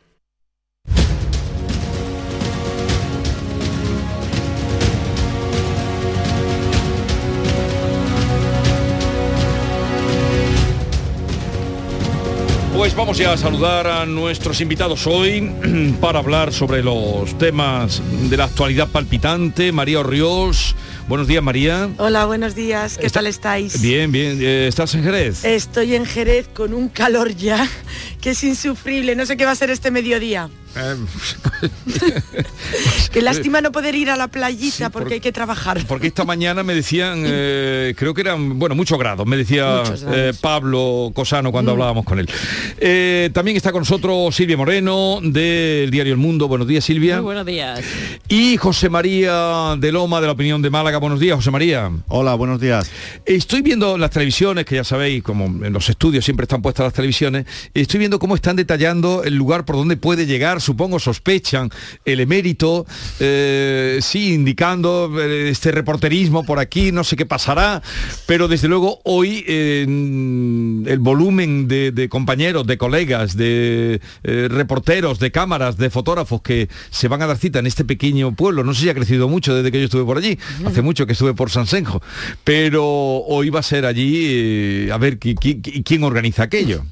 Pues vamos ya a saludar a nuestros invitados hoy para hablar sobre los temas de la actualidad palpitante. María Orriols. Buenos días, María. Hola, buenos días. ¿Qué tal estáis? Bien, bien. Eh, ¿Estás en Jerez? Estoy en Jerez con un calor ya que es insufrible. No sé qué va a ser este mediodía. Qué lástima no poder ir a la playita porque, porque hay que trabajar. Porque esta mañana me decían, eh, creo que eran, bueno, muchos grados, me decía eh, Pablo Cosano cuando Mm. hablábamos con él. Eh, también está con nosotros Silvia Moreno del diario El Mundo. Buenos días, Silvia. Muy buenos días. Y José María de Loma de la Opinión de Málaga. Buenos días, José María. Hola, buenos días. Estoy viendo las televisiones, que ya sabéis, como en los estudios siempre están puestas las televisiones, estoy viendo cómo están detallando el lugar por donde puede llegar, supongo, sospechan el emérito, eh, sí, indicando eh, este reporterismo por aquí, no sé qué pasará, pero desde luego hoy eh, el volumen de, de compañeros, de colegas, de eh, reporteros, de cámaras, de fotógrafos que se van a dar cita en este pequeño pueblo, no sé si ha crecido mucho desde que yo estuve por allí, hace mucho que estuve por San Senjo, pero hoy va a ser allí a ver qui- qui- qui- quién organiza aquello.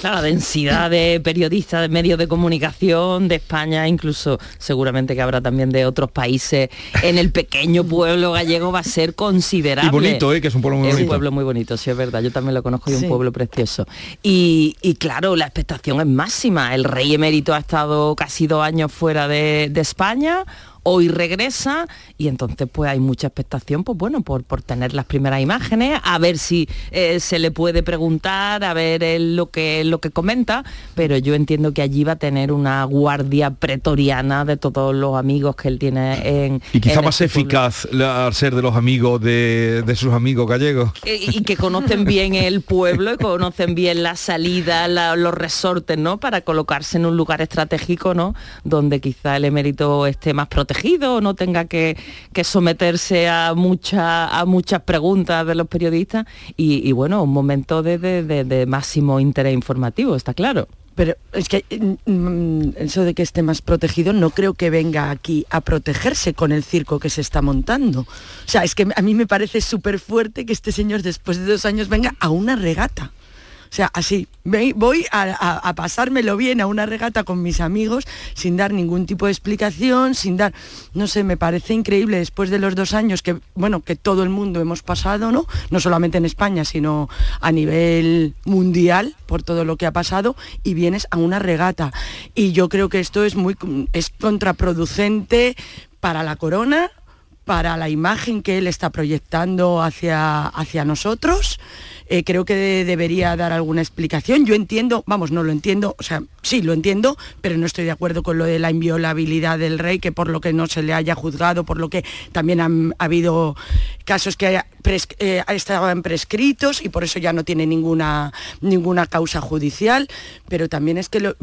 Claro, la densidad de periodistas, de medios de comunicación de España, incluso seguramente que habrá también de otros países, en el pequeño pueblo gallego va a ser considerable. Y bonito, ¿eh? que es un pueblo muy es bonito. un pueblo muy bonito, sí es verdad, yo también lo conozco y Sí. un pueblo precioso. Y, y claro, la expectación es máxima. El rey emérito ha estado casi dos años fuera de, de España. Hoy regresa y entonces pues hay mucha expectación, pues bueno, por, por tener las primeras imágenes, a ver si eh, se le puede preguntar, a ver él lo que lo que comenta, pero yo entiendo que allí va a tener una guardia pretoriana de todos los amigos que él tiene en Y quizá en más este eficaz la- al ser de los amigos de, de sus amigos gallegos. Eh, y que conocen bien el pueblo y conocen bien la salida, la- los resortes, ¿no? Para colocarse en un lugar estratégico, ¿no? Donde quizá el emérito esté más protegido, no tenga que, que someterse a, mucha, a muchas preguntas de los periodistas y, bueno, un momento de, de- de- de máximo interés informativo, está claro. Pero es que mm, eso de que esté más protegido no creo que venga aquí a protegerse con el circo que se está montando. O sea, es que a mí me parece súper fuerte que este señor después de dos años venga a una regata. O sea, así, voy a pasármelo bien a una regata con mis amigos sin dar ningún tipo de explicación, sin dar, no sé, me parece increíble después de los dos años que, bueno, que todo el mundo hemos pasado, ¿no? No solamente en España, sino a nivel mundial por todo lo que ha pasado y vienes a una regata. Y yo creo que esto es muy, es contraproducente para la corona, para la imagen que él está proyectando hacia, hacia nosotros. Eh, creo que de- debería dar alguna explicación. Yo entiendo, vamos, no lo entiendo, o sea, sí lo entiendo, pero no estoy de acuerdo con lo de la inviolabilidad del rey, que por lo que no se le haya juzgado, por lo que también han ha habido casos que haya pres- eh, estaban prescritos y por eso ya no tiene ninguna, ninguna causa judicial, pero también es que lo-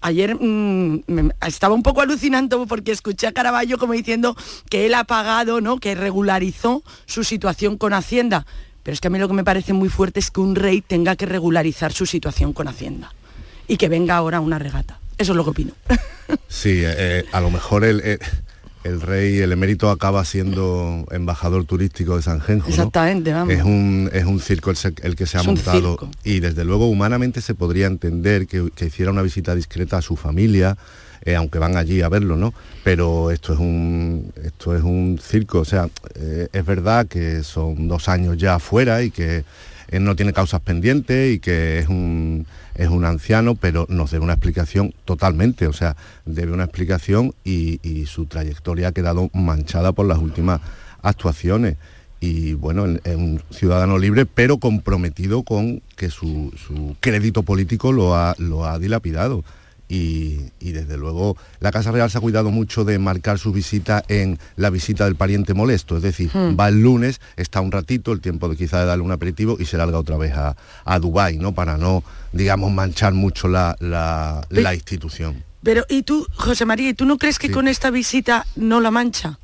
Ayer mm, estaba un poco alucinando porque escuché a Caraballo como diciendo que él ha pagado, ¿no? que regularizó su situación con Hacienda. Pero es que a mí lo que me parece muy fuerte es que un rey tenga que regularizar su situación con Hacienda y que venga ahora una regata. Eso es lo que opino. Sí, eh, a lo mejor el, el rey, el emérito acaba siendo embajador turístico de San Genjo. ¿no? Exactamente, vamos. Es un, es un circo el, que se ha Es montado y desde luego humanamente se podría entender que, que hiciera una visita discreta a su familia, eh, aunque van allí a verlo, ¿no? Pero esto es un, esto es un circo, o sea, eh, es verdad que son dos años ya afuera y que él no tiene causas pendientes y que es un, es un anciano, pero nos debe una explicación totalmente, o sea, debe una explicación y, su trayectoria ha quedado manchada por las últimas actuaciones. Y bueno, es un ciudadano libre, pero comprometido con que su, su crédito político lo ha, lo ha dilapidado. Y, y desde luego la Casa Real se ha cuidado mucho de marcar su visita en la visita del pariente molesto, es decir, Hmm. va el lunes, está un ratito, el tiempo de quizá de darle un aperitivo y se larga otra vez a, a Dubái, ¿no? Para no, digamos, manchar mucho la, la- la institución. Pero, ¿y tú, José María, ¿y tú no crees que Sí. con esta visita no la mancha?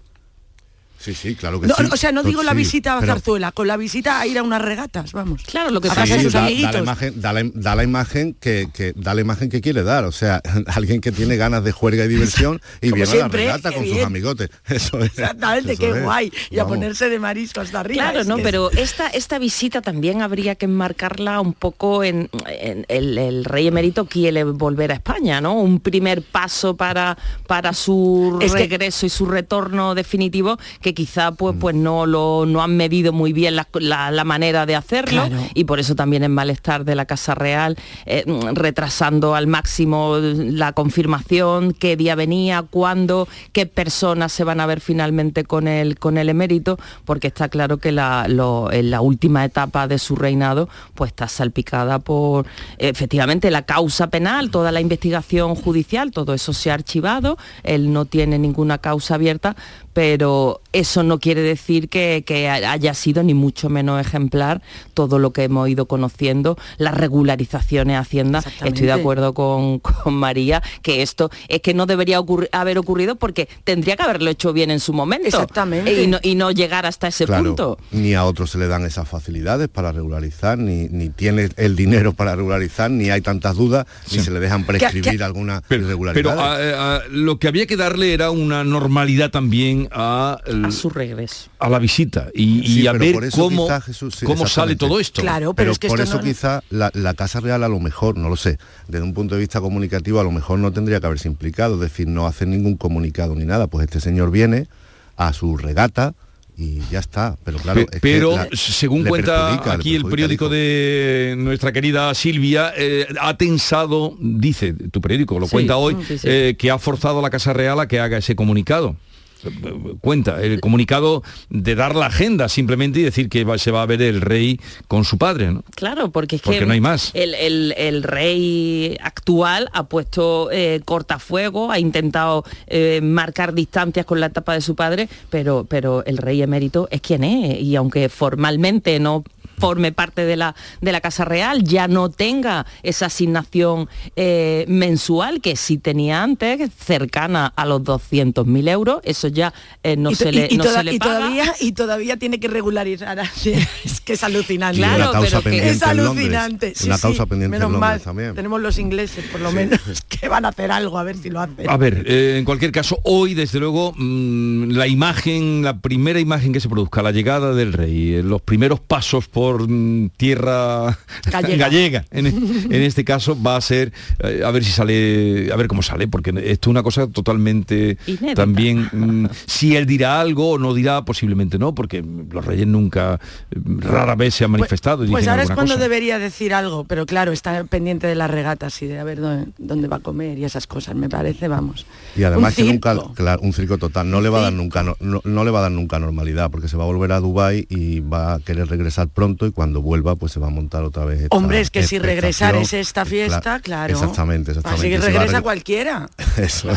Sí, sí, claro que No, sí. o sea, no digo la visita a pero- Zarzuela, con la visita a ir a unas regatas, vamos. Claro, lo que a casa de Sí, sus da, da amiguitos. la imagen, da, la, da la imagen que, que- da la imagen que quiere dar, o sea, alguien que tiene ganas de juerga y diversión y Como viene siempre, a la regata con sus amigotes. Eso es. Exactamente, eso qué es. guay. Y a ponerse de marisco hasta arriba. Claro, es no, pero esta, esta visita también habría que enmarcarla un poco en, en el, el rey emérito quiere volver a España, ¿no? Un primer paso para, para su Es que- regreso y su retorno definitivo que quizá pues, pues no lo no han medido muy bien la, la- la manera de hacerlo Claro. y por eso también es malestar de la Casa Real, eh, retrasando al máximo la confirmación, qué día venía, cuándo, qué personas se van a ver finalmente con el, con el emérito, porque está claro que la, lo- en la última etapa de su reinado pues está salpicada por efectivamente la causa penal, toda la investigación judicial, todo eso se ha archivado, él no tiene ninguna causa abierta, pero eso no quiere decir que, que haya sido ni mucho menos ejemplar todo lo que hemos ido conociendo, las regularizaciones a Hacienda. Estoy de acuerdo con, con María que esto es que no debería ocurri- haber ocurrido porque tendría que haberlo hecho bien en su momento. Exactamente. Y no, y no llegar hasta ese Claro, punto. ni a otros se le dan esas facilidades para regularizar, ni, ni tiene el dinero para regularizar, ni hay tantas dudas, ni se le dejan prescribir alguna Pero irregularidad. a- a- lo que había que darle era una normalidad también también a, a su regreso. A la visita y, a pero ver por eso cómo, quizá, Jesús, sí, cómo sale todo esto. pero por eso quizá la, la Casa Real a lo mejor, no lo sé, desde un punto de vista comunicativo a lo mejor no tendría que haberse implicado, es decir, no hace ningún comunicado ni nada, pues este señor viene a su regata y ya está, pero claro, Pe- es que pero la- según cuenta aquí el periódico de nuestra querida Silvia, eh, ha tensado, dice tu periódico, lo Sí, cuenta hoy, sí, sí. eh, que ha forzado a la Casa Real a que haga ese comunicado. Cuenta, el comunicado de dar la agenda simplemente y decir que va- se va a ver el rey con su padre, ¿no? Claro, porque es Porque que no hay más. El, el- el rey actual ha puesto eh, cortafuego, ha intentado eh, marcar distancias con la etapa de su padre, pero, pero el rey emérito es quien es. Y aunque formalmente no forme parte de la, de la Casa Real, ya no tenga esa asignación eh, mensual que sí tenía antes, cercana a los 200.000 euros, eso ya eh, no, se le, y- y no toda- se le y paga. todavía y todavía tiene que regularizar así. es que es alucinante Claro, causa pero que- es alucinante sí, Una sí, causa pendiente en menos mal también. tenemos los ingleses por lo menos que van a hacer algo a ver si lo hacen A ver, eh, en cualquier caso, hoy desde luego mm, la imagen, la primera imagen que se produzca, la llegada del rey, los primeros pasos por mm, tierra Gallega. en, en este caso va a ser eh, a ver si sale, a ver cómo sale, porque esto es una cosa totalmente Inédita. también mm, si él dirá algo o no dirá, posiblemente no, porque los reyes nunca, eh, rara vez se han manifestado. y pues ahora es cuando cosa. debería decir algo pero claro está pendiente de las regatas y de a ver dónde, dónde va a comer y esas cosas me parece vamos Y además Un que nunca, claro, un circo total, no le va a dar nunca, no, no- no le va a dar nunca normalidad, porque se va a volver a Dubai y va a querer regresar pronto y cuando vuelva pues se va a montar otra vez. esta Hombre, es que si regresar es esta fiesta, Cla- claro. Exactamente, exactamente. Así que a regresa re- cualquiera. Eso.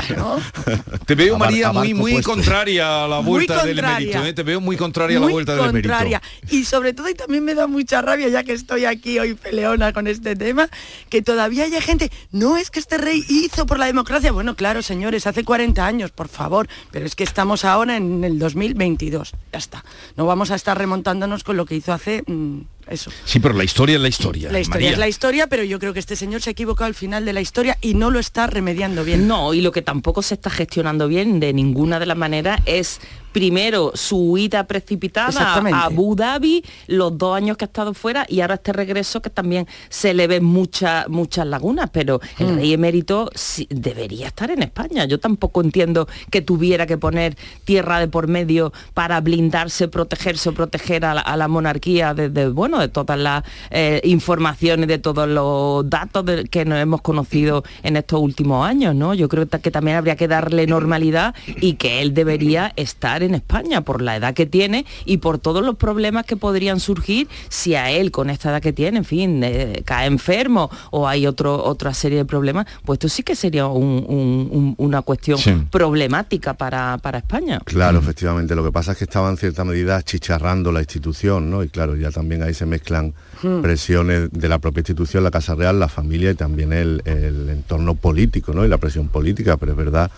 Te veo, A María, muy, muy puesto. contraria a la vuelta del contraria. emérito. ¿eh? Te veo muy contraria a la vuelta del emérito. contraria. Y sobre todo, y también me da mucha rabia, ya que estoy aquí hoy peleona con este tema, que todavía haya gente, no es que este rey hizo por la democracia. Bueno, claro, señores, hace 40 años, por favor, pero es que estamos ahora en el 2022. Ya está. No vamos a estar remontándonos con lo que hizo hace... mm, eso. Sí, pero la historia es la historia. La historia María. es la historia, pero yo creo que este señor se ha equivocado al final de la historia y no lo está remediando bien. No, y lo que tampoco se está gestionando bien de ninguna de las maneras es primero su huida precipitada a Abu Dhabi, los dos años que ha estado fuera y ahora este regreso que también se le ven muchas muchas lagunas, pero el Mm. rey emérito sí- debería estar en España. Yo tampoco entiendo que tuviera que poner tierra de por medio para blindarse, protegerse o proteger a la, a la monarquía desde, bueno, de todas las eh, informaciones, de todos los datos de- que nos hemos conocido en estos últimos años, ¿no? Yo creo que también habría que darle normalidad y que él debería estar en España por la edad que tiene y por todos los problemas que podrían surgir si a él con esta edad que tiene, en fin, eh, cae enfermo o hay otro, otra serie de problemas, pues esto sí que sería un- un- un- una cuestión Sí. problemática para, para España. Claro, efectivamente. Lo que pasa es que estaba en cierta medida chicharrando la institución, ¿no? Y claro, ya también ahí se mezclan Hmm. presiones de la propia institución, la Casa Real, la familia y también el, el entorno político, ¿no? Y la presión política, pero es verdad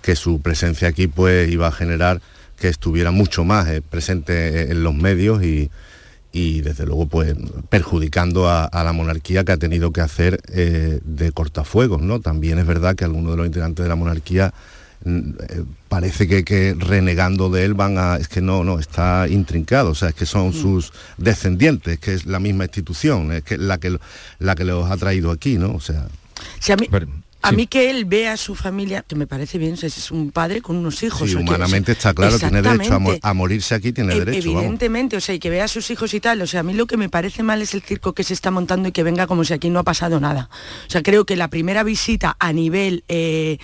que su presencia aquí pues iba a generar que estuviera mucho más eh, presente en los medios y, y desde luego pues perjudicando a, a la monarquía que ha tenido que hacer eh, de cortafuegos, ¿no? También es verdad que algunos de los integrantes de la monarquía mm, eh, parece que, que renegando de él van a es que no no está intrincado o sea es que son sus descendientes que es la misma institución es que la que la que los ha traído aquí no o sea Si a mí, a mí que él vea a su familia, que me parece bien, es es un padre con unos hijos. sí, humanamente está claro tiene derecho a, mo- Exactamente. a morirse aquí tiene E- derecho vamos. Evidentemente, o sea, y que vea a sus hijos y tal. O sea, a mí lo que me parece mal es el circo que se está montando y que venga como si aquí no ha pasado nada. O sea, creo que la primera visita a nivel eh,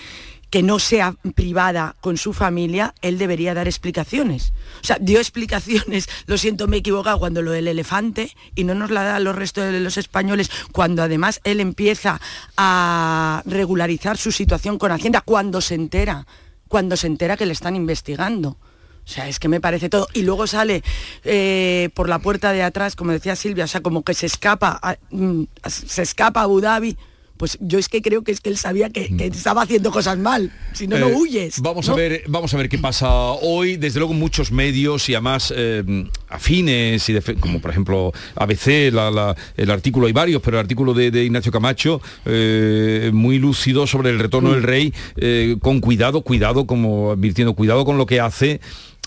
que no sea privada con su familia, él debería dar explicaciones. O sea, dio explicaciones, lo siento, me he equivocado, cuando lo del elefante, y no nos la da los restos de los españoles, cuando además él empieza a regularizar su situación con Hacienda, cuando se entera, cuando se entera que le están investigando. O sea, es que me parece todo. Y luego sale eh, por la puerta de atrás, como decía Silvia, o sea, como que se escapa, a- mm, se escapa a Abu Dhabi. Pues yo es que creo que es que él sabía que, que estaba haciendo cosas mal, si no, no Eh, huyes. Vamos ¿no? a ver, vamos a ver qué pasa hoy. Desde luego muchos medios y además eh, afines y de como por ejemplo ABC, la- la- el artículo hay varios, pero el artículo de, de Ignacio Camacho eh, muy lúcido sobre el retorno del rey, eh, con cuidado, cuidado, como advirtiendo, cuidado con lo que hace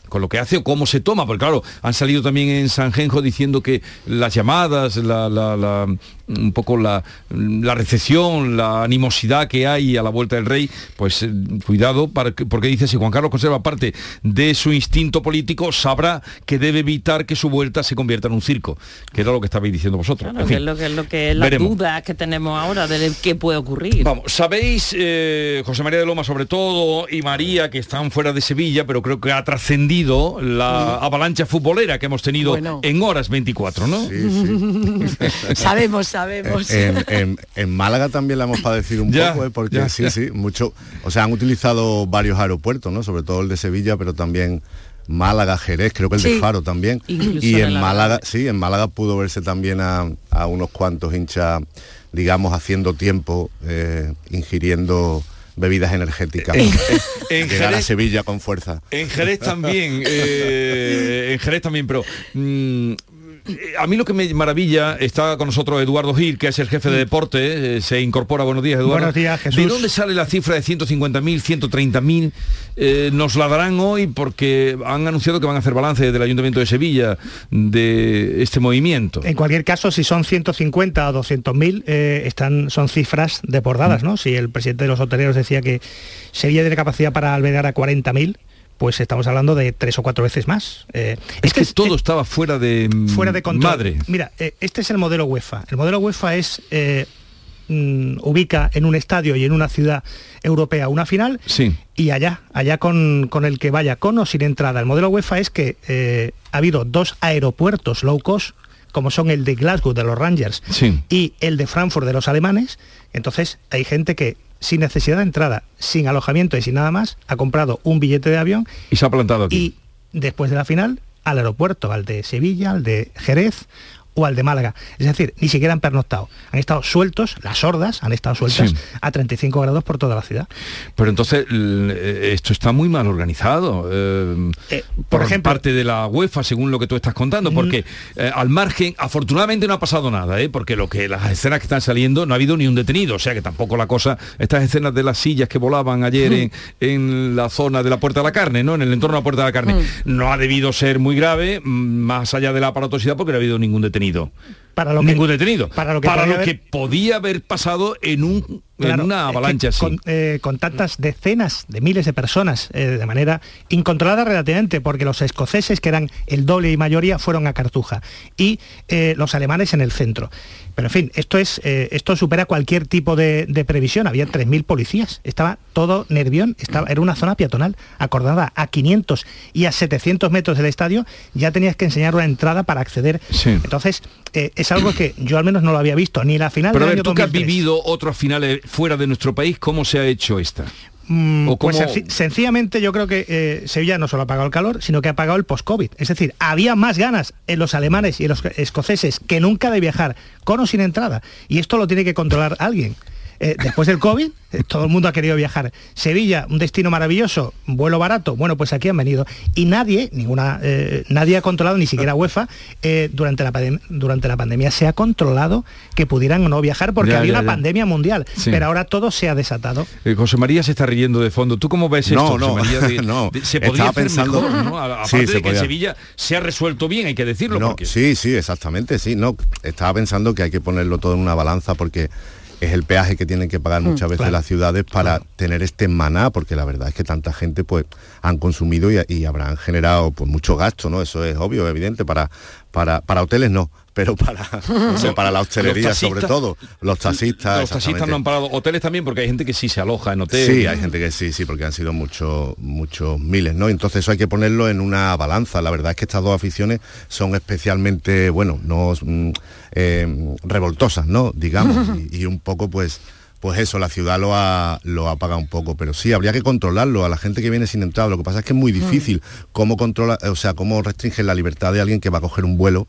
con lo que hace o cómo se toma, porque claro, han salido también en San Genjo diciendo que las llamadas, la, la- la- un poco la, la recepción, la animosidad que hay a la vuelta del rey, pues eh, cuidado, para que- porque dice, si Juan Carlos conserva parte de su instinto político, sabrá que debe evitar que su vuelta se convierta en un circo, que era lo que estabais diciendo vosotros. Claro, En que es lo que es lo que es la veremos. duda que tenemos ahora de qué puede ocurrir. Vamos, sabéis, eh, José María de Loma sobre todo y María, que están fuera de Sevilla, pero creo que ha trascendido la avalancha futbolera que hemos tenido Bueno. en horas 24, ¿no? sabemos, sabemos. En, en- en Málaga también la hemos padecido un Ya, poco, ¿eh? porque ya, sí, ya. sí, mucho. O sea, han utilizado varios aeropuertos, ¿no? Sobre todo el de Sevilla, pero también Málaga, Jerez, creo que el Sí. de Faro también. Incluso Y en Málaga, sí, en Málaga pudo verse también a, a unos cuantos hinchas, digamos, haciendo tiempo, eh, ingiriendo bebidas energéticas. En- en Llegar a Jerez- Sevilla con fuerza. En Jerez también, eh, en Jerez también, pero mm, eh, a mí lo que me maravilla, está con nosotros Eduardo Gil, que es el jefe de deporte, eh, se incorpora, buenos días Eduardo. Buenos días, Jesús. ¿De dónde sale la cifra de 150.000, 130.000? Eh, nos la darán hoy porque han anunciado que van a hacer balance del Ayuntamiento de Sevilla de este movimiento. En cualquier caso, si son 150 o 200 mil, están, son cifras desbordadas, ¿no? Si el presidente de los hoteleros decía que Sevilla tiene capacidad para albergar a 40 mil, pues estamos hablando de tres o cuatro veces más. Eh, es que todo estaba fuera de, mm, fuera de control. madre. Mira, eh, este es el modelo UEFA. El modelo UEFA es eh, mm, ubica en un estadio y en una ciudad europea una final Sí. y allá, allá con, con el que vaya con o sin entrada. El modelo UEFA es que ha habido dos aeropuertos low cost, como son el de Glasgow de los Rangers Sí. y el de Frankfurt de los alemanes. Entonces hay gente que sin necesidad de entrada, sin alojamiento y sin nada más, ha comprado un billete de avión Y se ha plantado aquí. y después de la final al aeropuerto, al de Sevilla, al de Jerez o al de Málaga. Es decir, ni siquiera han pernoctado. Han estado sueltos, las hordas han estado sueltas Sí. a 35 grados por toda la ciudad. Pero entonces eh, esto está muy mal organizado. eh, por, ejemplo- parte de la UEFA, según lo que tú estás contando, porque eh, al margen, afortunadamente no ha pasado nada, ¿eh? porque lo que las escenas que están saliendo no ha habido ni un detenido, o sea que tampoco la cosa, estas escenas de las sillas que volaban ayer en, en la zona de la Puerta de la Carne, ¿no? En el entorno de la Puerta de la Carne, no ha debido ser muy grave, mm, más allá de la aparatosidad, porque no ha habido ningún detenido. Para lo que- ningún detenido. para lo que podía haber- que podía haber pasado en un en Claro, una es que avalancha así. con, eh, con tantas decenas de miles de personas eh, de manera incontrolada relativamente, porque los escoceses, que eran el doble y mayoría, fueron a Cartuja y eh, los alemanes en el centro. Pero en fin, esto, es, eh, esto supera cualquier tipo de, de previsión. Había 3.000 policías, estaba todo nervión, estaba, era una zona peatonal acordada a 500 y a 700 metros del estadio, ya tenías que enseñar una entrada para acceder. Entonces, eh, es algo que yo al menos no lo había visto, ni la final Pero a del ver, año tú que has 2003. vivido otras finales fuera de nuestro país, ¿cómo se ha hecho esta? Mm, ¿O pues sencillamente yo creo que eh, Sevilla no solo ha pagado el calor, sino que ha pagado el post-COVID. Es decir, había más ganas en los alemanes y en los escoceses que nunca de viajar con o sin entrada. Y esto lo tiene que controlar alguien. Eh, después del COVID, eh, todo el mundo ha querido viajar. Sevilla, un destino maravilloso, vuelo barato. Bueno, pues aquí han venido. Y nadie, ninguna, eh, nadie ha controlado, ni siquiera UEFA, eh, durante, la durante la pandemia se ha controlado que pudieran o no viajar porque Ya, había ya, una ya. pandemia mundial. Sí. Pero ahora todo se ha desatado. Eh, José María se está riendo de fondo. ¿Tú cómo ves No, esto, no, José María? De- no. de- se podía hacer pensando- mejor, ¿no? A- Sí, Aparte se de que podía. Sevilla se ha resuelto bien, hay que decirlo. No, porque... sí, sí, exactamente, sí. No, estaba pensando que hay que ponerlo todo en una balanza porque es el peaje que tienen que pagar Mm, muchas veces claro. las ciudades para tener este maná, porque la verdad es que tanta gente pues han consumido y, y habrán generado pues mucho gasto, ¿no? Eso es obvio, evidente, para, para, para hoteles no, pero para, no sé, para la hostelería sobre todo, los taxistas. Los taxistas no han parado. Hoteles también, porque hay gente que sí se aloja en hoteles. Sí, hay gente que sí, sí, porque han sido muchos, muchos miles, ¿no? Entonces eso hay que ponerlo en una balanza. La verdad es que estas dos aficiones son especialmente, bueno, no mm, eh, revoltosas, ¿no? Digamos, y, y un poco, pues, pues eso, la ciudad lo ha, lo ha pagado un poco, pero sí, habría que controlarlo a la gente que viene sin entrada. Lo que pasa es que es muy difícil cómo controla, o sea, cómo restringen la libertad de alguien que va a coger un vuelo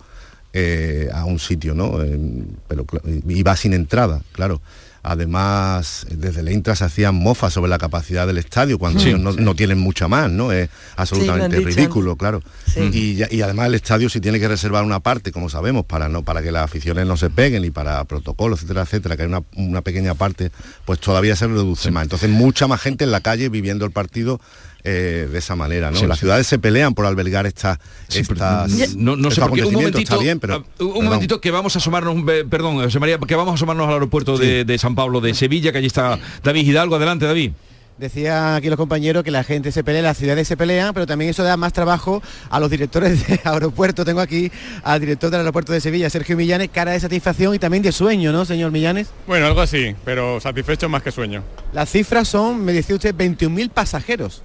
eh, a un sitio, ¿no? Eh, pero y va sin entrada, claro. Además, desde el Intra se hacían mofas sobre la capacidad del estadio, cuando Sí, ellos no, sí. no tienen mucha más, ¿no? Es absolutamente Sí, ridículo, claro. Y además el estadio si tiene que reservar una parte, como sabemos, para no para que las aficiones no se peguen y para protocolos, etcétera, etcétera, que hay una, una pequeña parte, pues todavía se reduce más. Entonces mucha más gente en la calle viviendo el partido eh, de esa manera, ¿no? Sí, Las sí. ciudades se pelean por albergar estas, estas no, no sé estos por qué. Un momentito, está bien, pero ah, un perdón. momentito que vamos a asomarnos, eh, perdón, José María, que vamos a asomarnos al aeropuerto de, de San Pablo de Sevilla, que allí está David Hidalgo. Adelante, David. Decía aquí los compañeros que la gente se pelea, las ciudades se pelean, pero también eso da más trabajo a los directores de aeropuerto. Tengo aquí al director del aeropuerto de Sevilla, Sergio Millanes, cara de satisfacción y también de sueño, ¿no, señor Millanes? Bueno, algo así, pero satisfecho más que sueño. Las cifras son, me decía usted, 21.000 pasajeros.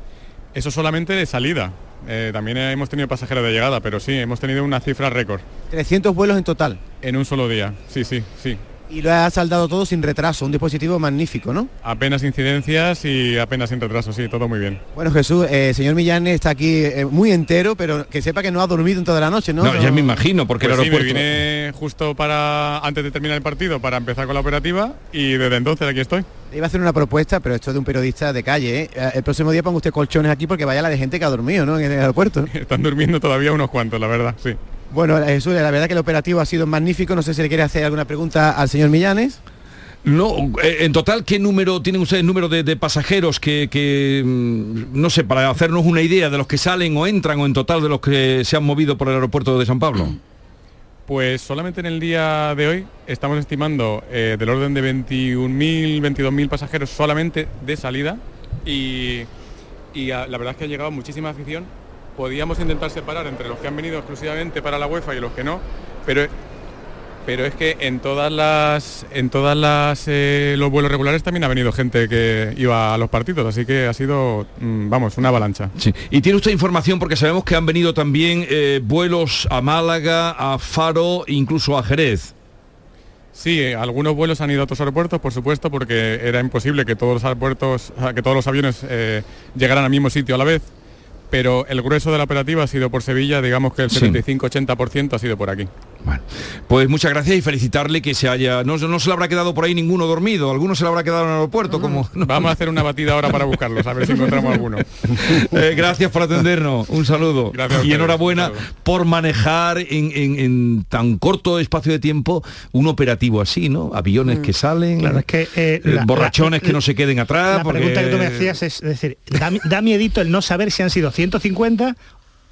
Eso solamente de salida. Eh, también hemos tenido pasajeros de llegada, pero sí, hemos tenido una cifra récord 300 vuelos en total. en un solo día. Sí, sí, sí. Y lo ha saldado todo sin retraso, un dispositivo magnífico, ¿no? Apenas incidencias y apenas sin retraso, sí, todo muy bien. Bueno, Jesús, eh, señor Millanes está aquí eh, muy entero, pero que sepa que no ha dormido en toda la noche, ¿no? No, ya me imagino, porque Pues el sí, me aeropuerto... vine justo para antes de terminar el partido para empezar con la operativa y desde entonces aquí estoy. Iba a hacer una propuesta, pero esto es de un periodista de calle, ¿eh? Eh, El próximo día ponga usted colchones aquí porque vaya la de gente que ha dormido, ¿no? En el aeropuerto. Están durmiendo todavía unos cuantos, la verdad, sí. Bueno, Jesús, la verdad que el operativo ha sido magnífico. No sé si le quiere hacer alguna pregunta al señor Millanes. No, eh, en total, ¿qué número tienen ustedes número de, de pasajeros que, que, mm, no sé, para hacernos una idea de los que salen o entran o en total de los que se han movido por el aeropuerto de San Pablo? Pues solamente en el día de hoy estamos estimando eh, del orden de 21.000, 22.000 pasajeros solamente de salida y, y la verdad es que ha llegado muchísima afición. Podíamos intentar separar entre los que han venido exclusivamente para la UEFA y los que no, pero, pero es que en todas las en todas las eh, los vuelos regulares también ha venido gente que iba a los partidos, así que ha sido, mm, vamos, una avalancha. Sí. Y tiene usted información porque sabemos que han venido también eh, vuelos a Málaga, a Faro, incluso a Jerez. Sí, eh, algunos vuelos han ido a otros aeropuertos, por supuesto, porque era imposible que todos los aeropuertos, que todos los aviones llegaran al mismo sitio a la vez. Pero el grueso de la operativa ha sido por Sevilla, digamos que el Sí. 75-80% ha sido por aquí. Pues muchas gracias y felicitarle que se haya... No, no se le habrá quedado por ahí ninguno dormido, alguno se le habrá quedado en el aeropuerto, como... Vamos a hacer una batida ahora para buscarlos, a ver si encontramos alguno. Eh, gracias por atendernos, un saludo. Gracias a y enhorabuena por manejar en, en- en tan corto espacio de tiempo un operativo así, ¿no? Aviones que salen, Mm. Claro, es que, eh, eh, la- borrachones la- que no se queden atrás. La porque- pregunta que tú me hacías es, es decir, da, da miedito el no saber si han sido 150,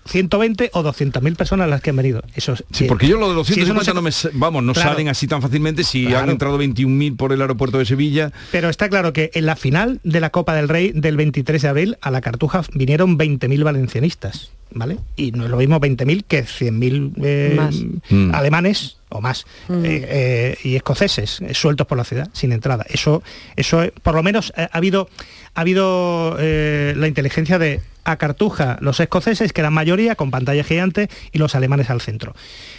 120 o 200.000 personas las que han venido. Eso es- Sí, eh, porque yo lo de los si eso 150 se- no, me, vamos, no Claro. salen así tan fácilmente si Claro. han entrado 21.000 por el aeropuerto de Sevilla. Pero está claro que en la final de la Copa del Rey del 23 de abril a la Cartuja vinieron 20.000 valencianistas, ¿vale? Y no es lo mismo 20.000 que 100.000 eh, Más. Mm. alemanes o más Mm. eh, eh, y escoceses eh, sueltos por la ciudad sin entrada. Eso, eso eh, por lo menos eh, ha habido, ha habido eh, la inteligencia de a Cartuja los escoceses, que eran mayoría, con pantalla gigante, y los alemanes al centro.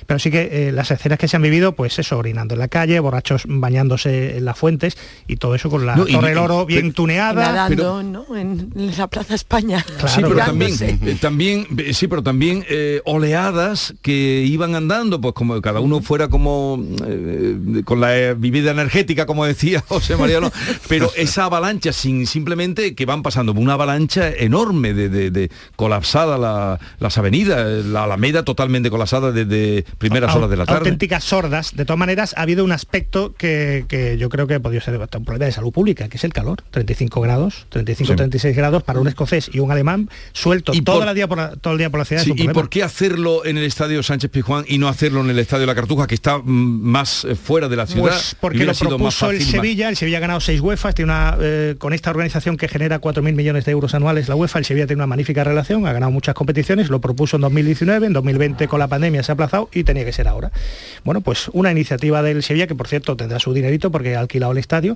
Pero sí que eh, las escenas que se han vivido, pues eso, orinando en la calle, borrachos bañándose en las fuentes, y todo eso con la No, y- Torre del y- Oro bien pero- tuneada. Nadando, ¿no? En la Plaza España. sí, pero también, eh, también, eh, sí, pero también eh, oleadas que iban andando, pues como cada uno fuera como eh, con la eh, bebida energética, como decía José Mariano, pero esa avalancha sin simplemente que van pasando, una avalancha enorme de, de- de colapsada la- las avenidas, la Alameda totalmente colapsada desde primeras horas de la tarde. auténticas sordas. De todas maneras, ha habido un aspecto que, que yo creo que ha podido ser un problema de salud pública, que es el calor. 35 grados, 35-36 grados para un escocés y un alemán suelto ¿Y todo, por- el día por la, todo el día por la ciudad. Sí, es un ¿Y problema. por qué hacerlo en el estadio Sánchez Pizjuán y no hacerlo en el estadio La Cartuja, que está mm, más eh, fuera de la ciudad? Pues porque Hubiera lo propuso el Sevilla, el Sevilla ha ganado seis UEFAs, tiene una, eh, con esta organización que genera 4.000 millones de euros anuales la UEFA, el Sevilla tiene una magnífica relación, ha ganado muchas competiciones, lo propuso en 2019, en 2020 con la pandemia se ha aplazado y tenía que ser ahora. Bueno, pues una iniciativa del Sevilla que por cierto tendrá su dinerito porque ha alquilado el estadio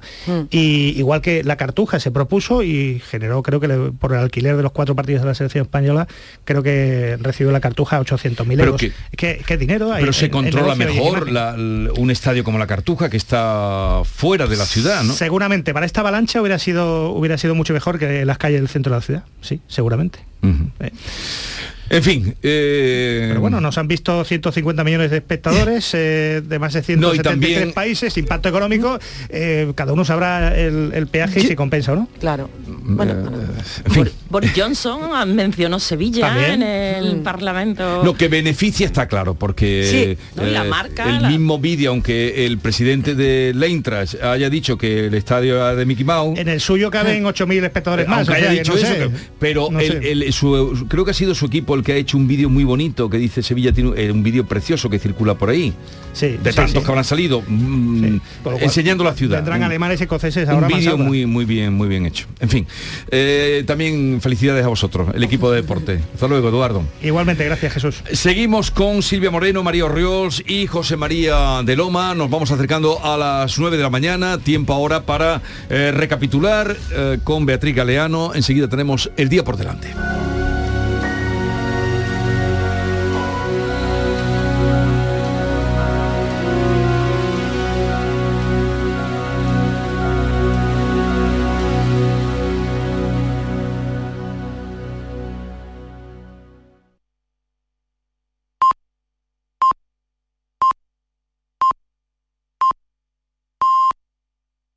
y igual que la Cartuja se propuso y generó creo que le- por el alquiler de los cuatro partidos de la selección española creo que recibió la Cartuja 800.000 Pero euros. que- ¿Qué, qué dinero hay? Pero en- se en controla mejor la- un estadio como la Cartuja, que está fuera de la ciudad, ¿no? Seguramente, para esta avalancha hubiera sido, hubiera sido mucho mejor que las calles del centro de la ciudad, sí, seguramente perfectamente. Eh. En fin. eh, Pero bueno, nos han visto 150 millones de espectadores eh, de más de 173 también- países, impacto económico, eh, cada uno sabrá el, el peaje y si compensa o no. Claro. Boris Johnson mencionó Sevilla También. en el Parlamento. Lo que beneficia está claro, porque Sí, ¿no? Y la marca, el la- mismo vídeo, aunque el presidente de Eintracht haya dicho que el estadio era de Mickey Mouse, En el suyo caben 8.000 espectadores más. o haya sea, dicho no eso, sé. pero, pero No el- sé. el- su- creo que ha sido su equipo el que ha hecho un vídeo muy bonito que dice Sevilla tiene un- eh, un vídeo precioso que circula por ahí. Sí, de sí, tantos sí. que habrán salido mm, cual, enseñando la ciudad. Vendrán Un- alemanes y escoceses un ahora más vídeo muy muy bien muy bien hecho en fin eh, también felicidades a vosotros el equipo de deporte hasta luego Eduardo Igualmente, gracias Jesús. Seguimos con Silvia Moreno, María Orriols y José María de Loma. Nos vamos acercando a las 9 de la mañana. Tiempo ahora para eh, recapitular con Beatriz Galeano. Enseguida tenemos el día por delante.